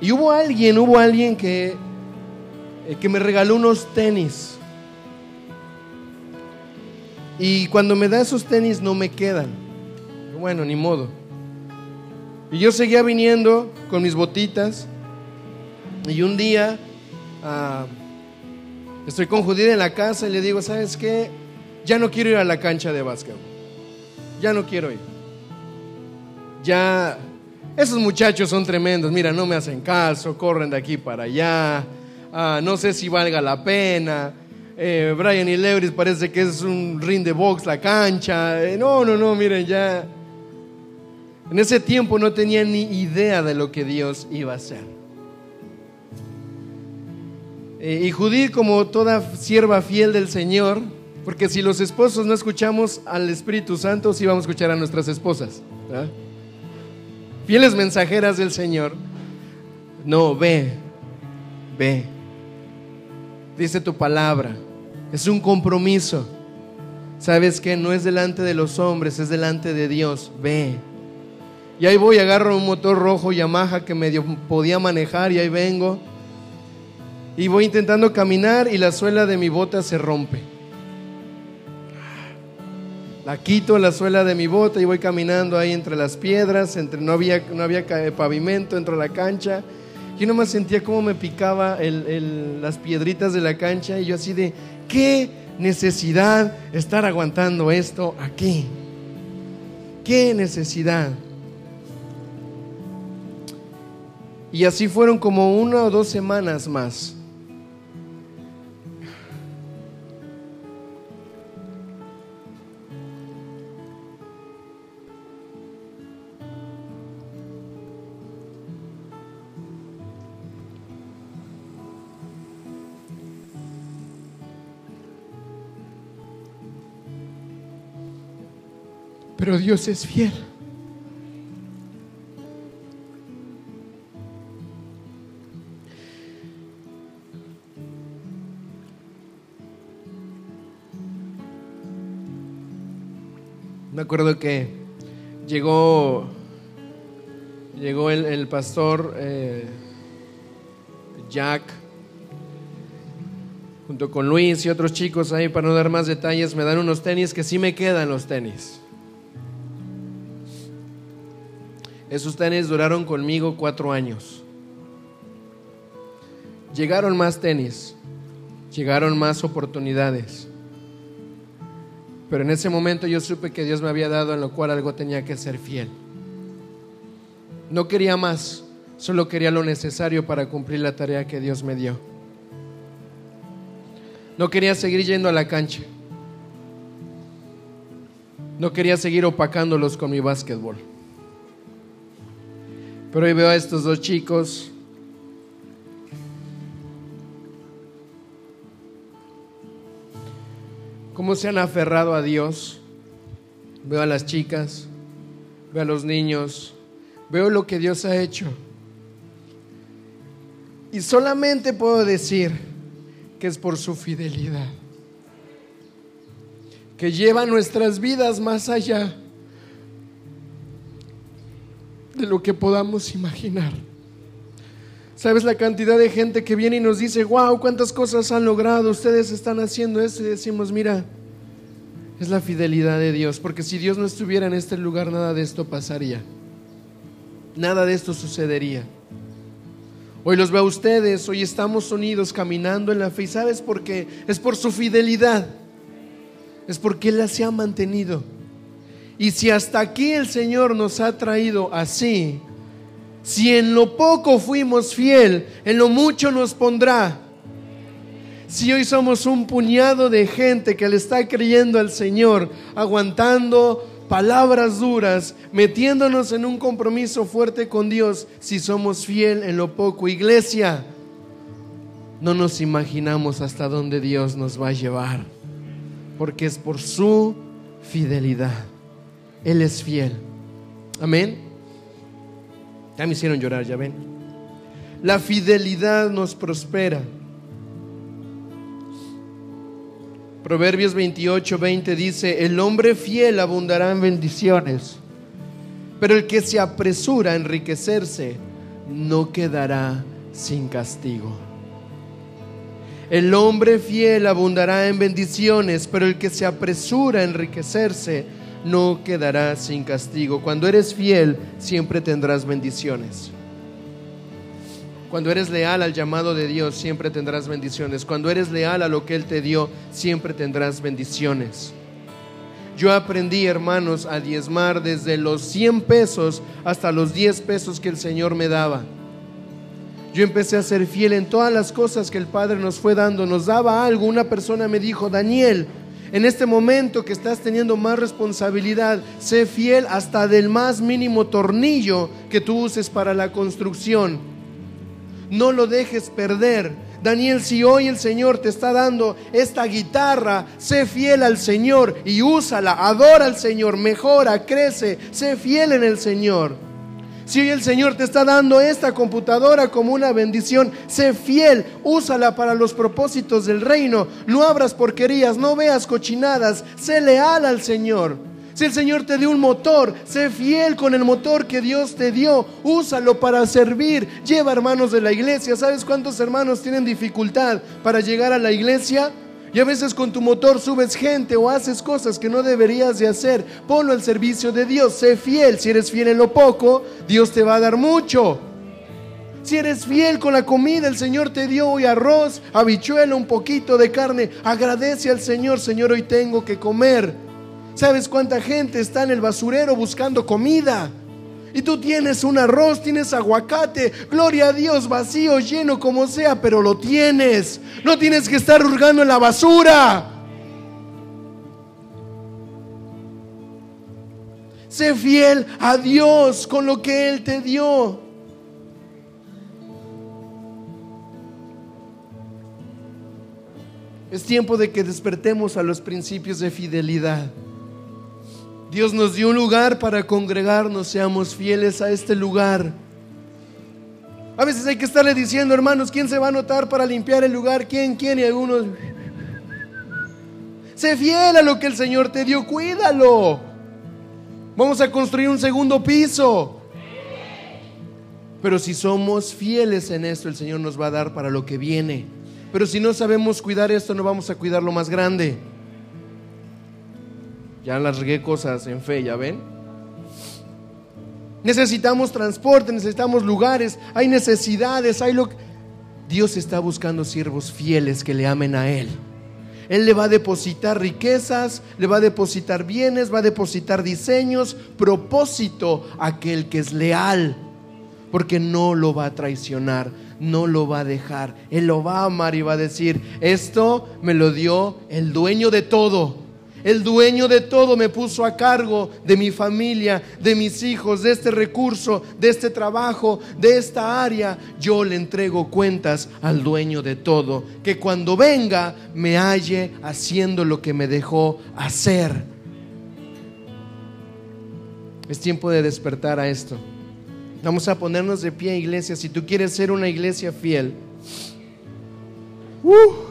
y hubo alguien, hubo alguien que, eh, que me regaló unos tenis y cuando me da esos tenis no me quedan. Bueno, ni modo. Y yo seguía viniendo con mis botitas. Y un día ah, estoy con Judith en la casa y le digo, ¿sabes qué? Ya no quiero ir a la cancha de básquet. Ya no quiero ir. Ya, esos muchachos son tremendos. Mira, no me hacen caso, corren de aquí para allá. Ah, no sé si valga la pena. Eh, Brian y Lewis parece que es un ring de box la cancha. Eh, no, no, no, miren, ya. En ese tiempo no tenía ni idea de lo que Dios iba a hacer. Eh, y Judith, como toda sierva fiel del Señor, porque si los esposos no escuchamos al Espíritu Santo, sí vamos a escuchar a nuestras esposas. Fieles mensajeras del Señor. No, ve, ve. Dice tu palabra. Es un compromiso. ¿Sabes que No es delante de los hombres, es delante de Dios. Ve. Y ahí voy, agarro un motor rojo Yamaha que medio podía manejar y ahí vengo. Y voy intentando caminar y la suela de mi bota se rompe. La quito la suela de mi bota y voy caminando ahí entre las piedras, entre, no, había, no había pavimento, entre la cancha. Yo nomás sentía cómo me picaba las piedritas de la cancha y yo así de, ¿qué necesidad estar aguantando esto aquí? ¿Qué necesidad? Y así fueron como una o dos semanas más. Pero Dios es fiel. Me acuerdo que llegó, llegó el, pastor eh, Jack junto con Luis y otros chicos ahí, para no dar más detalles, me dan unos tenis que sí me quedan los tenis. Esos tenis duraron conmigo cuatro años. Llegaron más tenis, llegaron más oportunidades. Pero en ese momento yo supe que Dios me había dado en lo cual algo tenía que ser fiel. No quería más, solo quería lo necesario para cumplir la tarea que Dios me dio. No quería seguir yendo a la cancha. No quería seguir opacándolos con mi básquetbol. Pero hoy veo a estos dos chicos. Cómo se han aferrado a Dios. Veo a las chicas, veo a los niños, veo lo que Dios ha hecho. Y solamente puedo decir que es por su fidelidad, que lleva nuestras vidas más allá de lo que podamos imaginar. ¿Sabes la cantidad de gente que viene y nos dice, wow, cuántas cosas han logrado, ustedes están haciendo esto y decimos, mira, es la fidelidad de Dios, porque si Dios no estuviera en este lugar, nada de esto pasaría, nada de esto sucedería. Hoy los veo a ustedes, hoy estamos unidos caminando en la fe, ¿sabes por qué? Es por su fidelidad, es porque Él la se ha mantenido. Y si hasta aquí el Señor nos ha traído así, si en lo poco fuimos fiel, en lo mucho nos pondrá. Si hoy somos un puñado de gente que le está creyendo al Señor, aguantando palabras duras, metiéndonos en un compromiso fuerte con Dios, si somos fiel en lo poco, iglesia, no nos imaginamos hasta dónde Dios nos va a llevar, porque es por su fidelidad. Él es fiel. Amén. Ya me hicieron llorar, ya ven. La fidelidad nos prospera. Proverbios 28, 20 dice, el hombre fiel abundará en bendiciones, pero el que se apresura a enriquecerse no quedará sin castigo. El hombre fiel abundará en bendiciones, pero el que se apresura a enriquecerse no quedará sin castigo. Cuando eres fiel, siempre tendrás bendiciones. Cuando eres leal al llamado de Dios, siempre tendrás bendiciones. Cuando eres leal a lo que Él te dio, siempre tendrás bendiciones. Yo aprendí, hermanos, a diezmar desde los 100 pesos hasta los 10 pesos que el Señor me daba. Yo empecé a ser fiel en todas las cosas que el Padre nos fue dando. Nos daba algo. Una persona me dijo, Daniel, en este momento que estás teniendo más responsabilidad, sé fiel hasta del más mínimo tornillo que tú uses para la construcción. No lo dejes perder. Daniel, si hoy el Señor te está dando esta guitarra, sé fiel al Señor y úsala, adora al Señor, mejora, crece, sé fiel en el Señor. Si hoy el Señor te está dando esta computadora como una bendición, sé fiel, úsala para los propósitos del reino. No abras porquerías, no veas cochinadas, sé leal al Señor. Si el Señor te dio un motor, sé fiel con el motor que Dios te dio. Úsalo para servir. Lleva hermanos de la iglesia. ¿Sabes cuántos hermanos tienen dificultad para llegar a la iglesia? Y a veces con tu motor subes gente o haces cosas que no deberías de hacer. Ponlo al servicio de Dios. Sé fiel. Si eres fiel en lo poco, Dios te va a dar mucho. Si eres fiel con la comida, el Señor te dio hoy arroz, habichuela, un poquito de carne. Agradece al Señor, Señor, hoy tengo que comer. ¿Sabes cuánta gente está en el basurero buscando comida? Y tú tienes un arroz, tienes aguacate, gloria a Dios, vacío, lleno como sea, pero lo tienes. No tienes que estar hurgando en la basura. Sé fiel a Dios con lo que Él te dio. Es tiempo de que despertemos a los principios de fidelidad. Dios nos dio un lugar para congregarnos, seamos fieles a este lugar. A veces hay que estarle diciendo, hermanos, ¿quién se va a anotar para limpiar el lugar? ¿Quién? ¿Quién? Y algunos... Sé fiel a lo que el Señor te dio, cuídalo. Vamos a construir un segundo piso. Pero si somos fieles en esto, el Señor nos va a dar para lo que viene. Pero si no sabemos cuidar esto, no vamos a cuidar lo más grande. Ya largué cosas en fe, ¿ya ven? Necesitamos transporte, necesitamos lugares, hay necesidades, hay lo Dios está buscando siervos fieles que le amen a Él. Él le va a depositar riquezas, le va a depositar bienes, va a depositar diseños, propósito a aquel que es leal, porque no lo va a traicionar, no lo va a dejar. Él lo va a amar y va a decir, esto me lo dio el dueño de todo el dueño de todo me puso a cargo de mi familia, de mis hijos, de este recurso, de este trabajo, de esta área. Yo le entrego cuentas al dueño de todo. Que cuando venga me halle haciendo lo que me dejó hacer. Es tiempo de despertar a esto. Vamos a ponernos de pie, iglesia. Si tú quieres ser una iglesia fiel. Uh,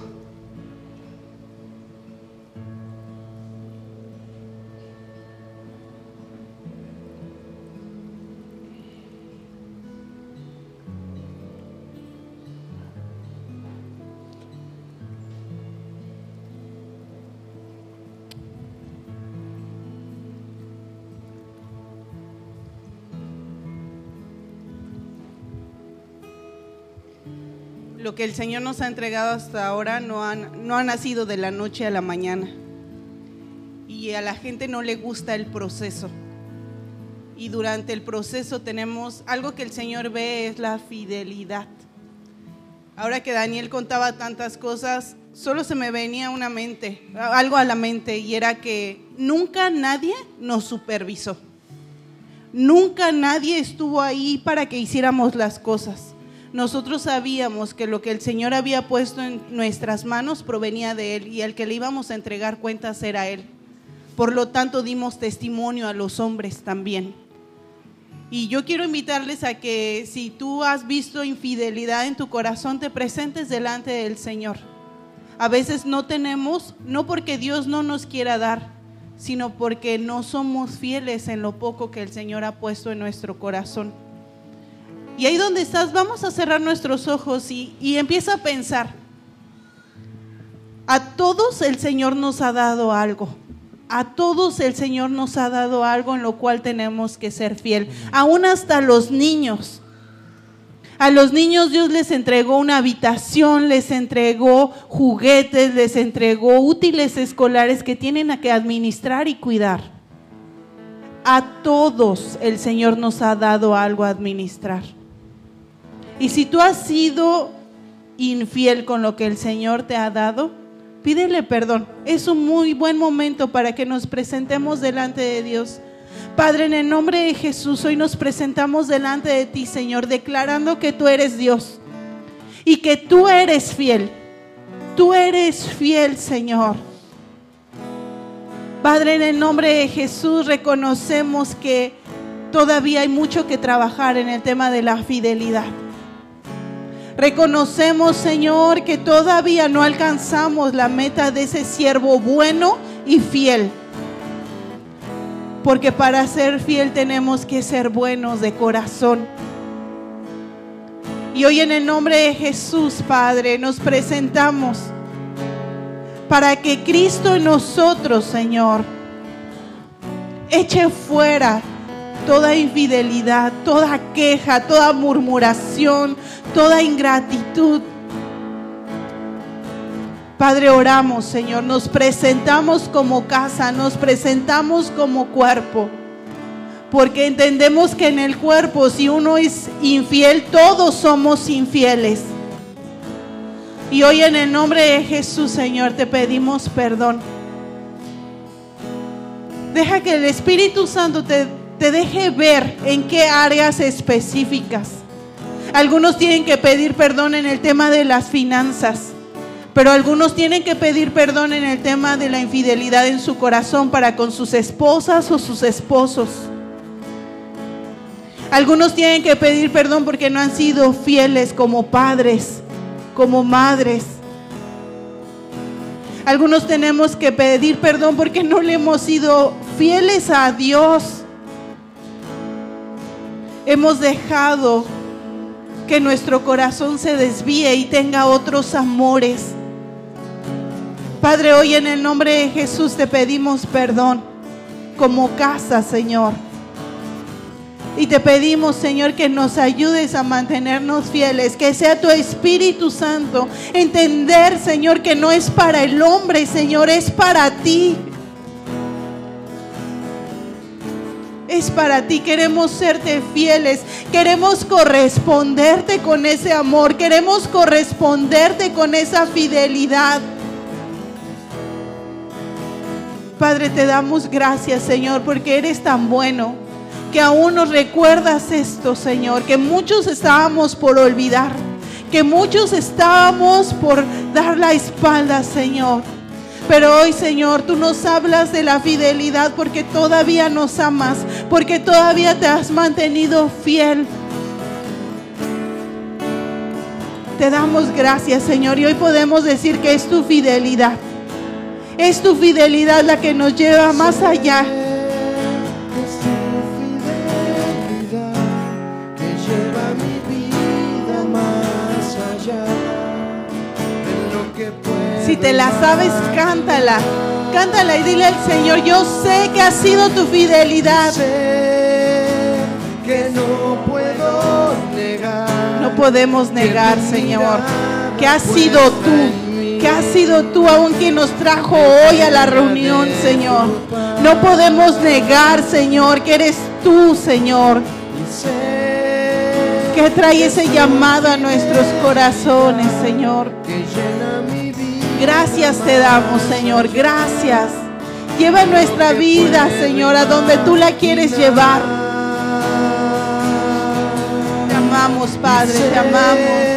que el Señor nos ha entregado hasta ahora no, han, no ha nacido de la noche a la mañana. Y a la gente no le gusta el proceso. Y durante el proceso tenemos algo que el Señor ve es la fidelidad. Ahora que Daniel contaba tantas cosas, solo se me venía una mente, algo a la mente, y era que nunca nadie nos supervisó. Nunca nadie estuvo ahí para que hiciéramos las cosas nosotros sabíamos que lo que el Señor había puesto en nuestras manos provenía de Él y el que le íbamos a entregar cuentas era Él. Por lo tanto, dimos testimonio a los hombres también. Y yo quiero invitarles a que si tú has visto infidelidad en tu corazón, te presentes delante del Señor. A veces no tenemos, no porque Dios no nos quiera dar, sino porque no somos fieles en lo poco que el Señor ha puesto en nuestro corazón. Y ahí donde estás, vamos a cerrar nuestros ojos y, empieza a pensar. A todos el Señor nos ha dado algo. A todos el Señor nos ha dado algo en lo cual tenemos que ser fiel. Aún hasta los niños. A los niños Dios les entregó una habitación, les entregó juguetes, les entregó útiles escolares que tienen a que administrar y cuidar. A todos el Señor nos ha dado algo a administrar. Y si tú has sido infiel con lo que el Señor te ha dado, pídele perdón. Es un muy buen momento para que nos presentemos delante de Dios. Padre, en el nombre de Jesús, hoy nos presentamos delante de ti, Señor, declarando que tú eres Dios y que tú eres fiel. Tú eres fiel, Señor. Padre, en el nombre de Jesús reconocemos que todavía hay mucho que trabajar en el tema de la fidelidad. Reconocemos, Señor, que todavía no alcanzamos la meta de ese siervo bueno y fiel. Porque para ser fiel tenemos que ser buenos de corazón. Y hoy en el nombre de Jesús, Padre, nos presentamos para que Cristo en nosotros, Señor, eche fuera toda infidelidad, toda queja, toda murmuración, toda ingratitud. Padre, oramos, Señor, nos presentamos como casa, nos presentamos como cuerpo, porque entendemos que en el cuerpo, si uno es infiel, todos somos infieles. Y hoy en el nombre de Jesús, Señor, te pedimos perdón. Deja que el Espíritu Santo te, te deje ver en qué áreas específicas. Algunos tienen que pedir perdón en el tema de las finanzas, pero algunos tienen que pedir perdón en el tema de la infidelidad en su corazón para con sus esposas o sus esposos. Algunos tienen que pedir perdón porque no han sido fieles como padres como madres. Algunos tenemos que pedir perdón porque no le hemos sido fieles a Dios. Hemos dejado que nuestro corazón se desvíe y tenga otros amores. Padre, hoy en el nombre de Jesús te pedimos perdón como casa, Señor. Y te pedimos, Señor, que nos ayudes a mantenernos fieles, que sea tu Espíritu Santo. Entender, Señor, que no es para el hombre, Señor, es para ti. Es para ti, queremos serte fieles, queremos corresponderte con ese amor, queremos corresponderte con esa fidelidad. Padre, te damos gracias, Señor, porque eres tan bueno que aún nos recuerdas esto, Señor, que muchos estábamos por olvidar, que muchos estábamos por dar la espalda, Señor. Pero hoy, Señor, tú nos hablas de la fidelidad porque todavía nos amas, porque todavía te has mantenido fiel. Te damos gracias, Señor, y hoy podemos decir que es tu fidelidad. Es tu fidelidad la que nos lleva más allá Si te la sabes, cántala. Cántala y dile al Señor, yo sé que ha sido tu fidelidad. que no puedo negar. No podemos negar, Señor, que has sido tú. Que has sido tú aún quien nos trajo hoy a la reunión, Señor. No podemos negar, Señor, que eres tú, Señor. Que trae ese llamado a nuestros corazones, Señor. Gracias te damos, Señor. Gracias. Lleva nuestra vida, Señor, a donde tú la quieres llevar. Te amamos, Padre, te amamos.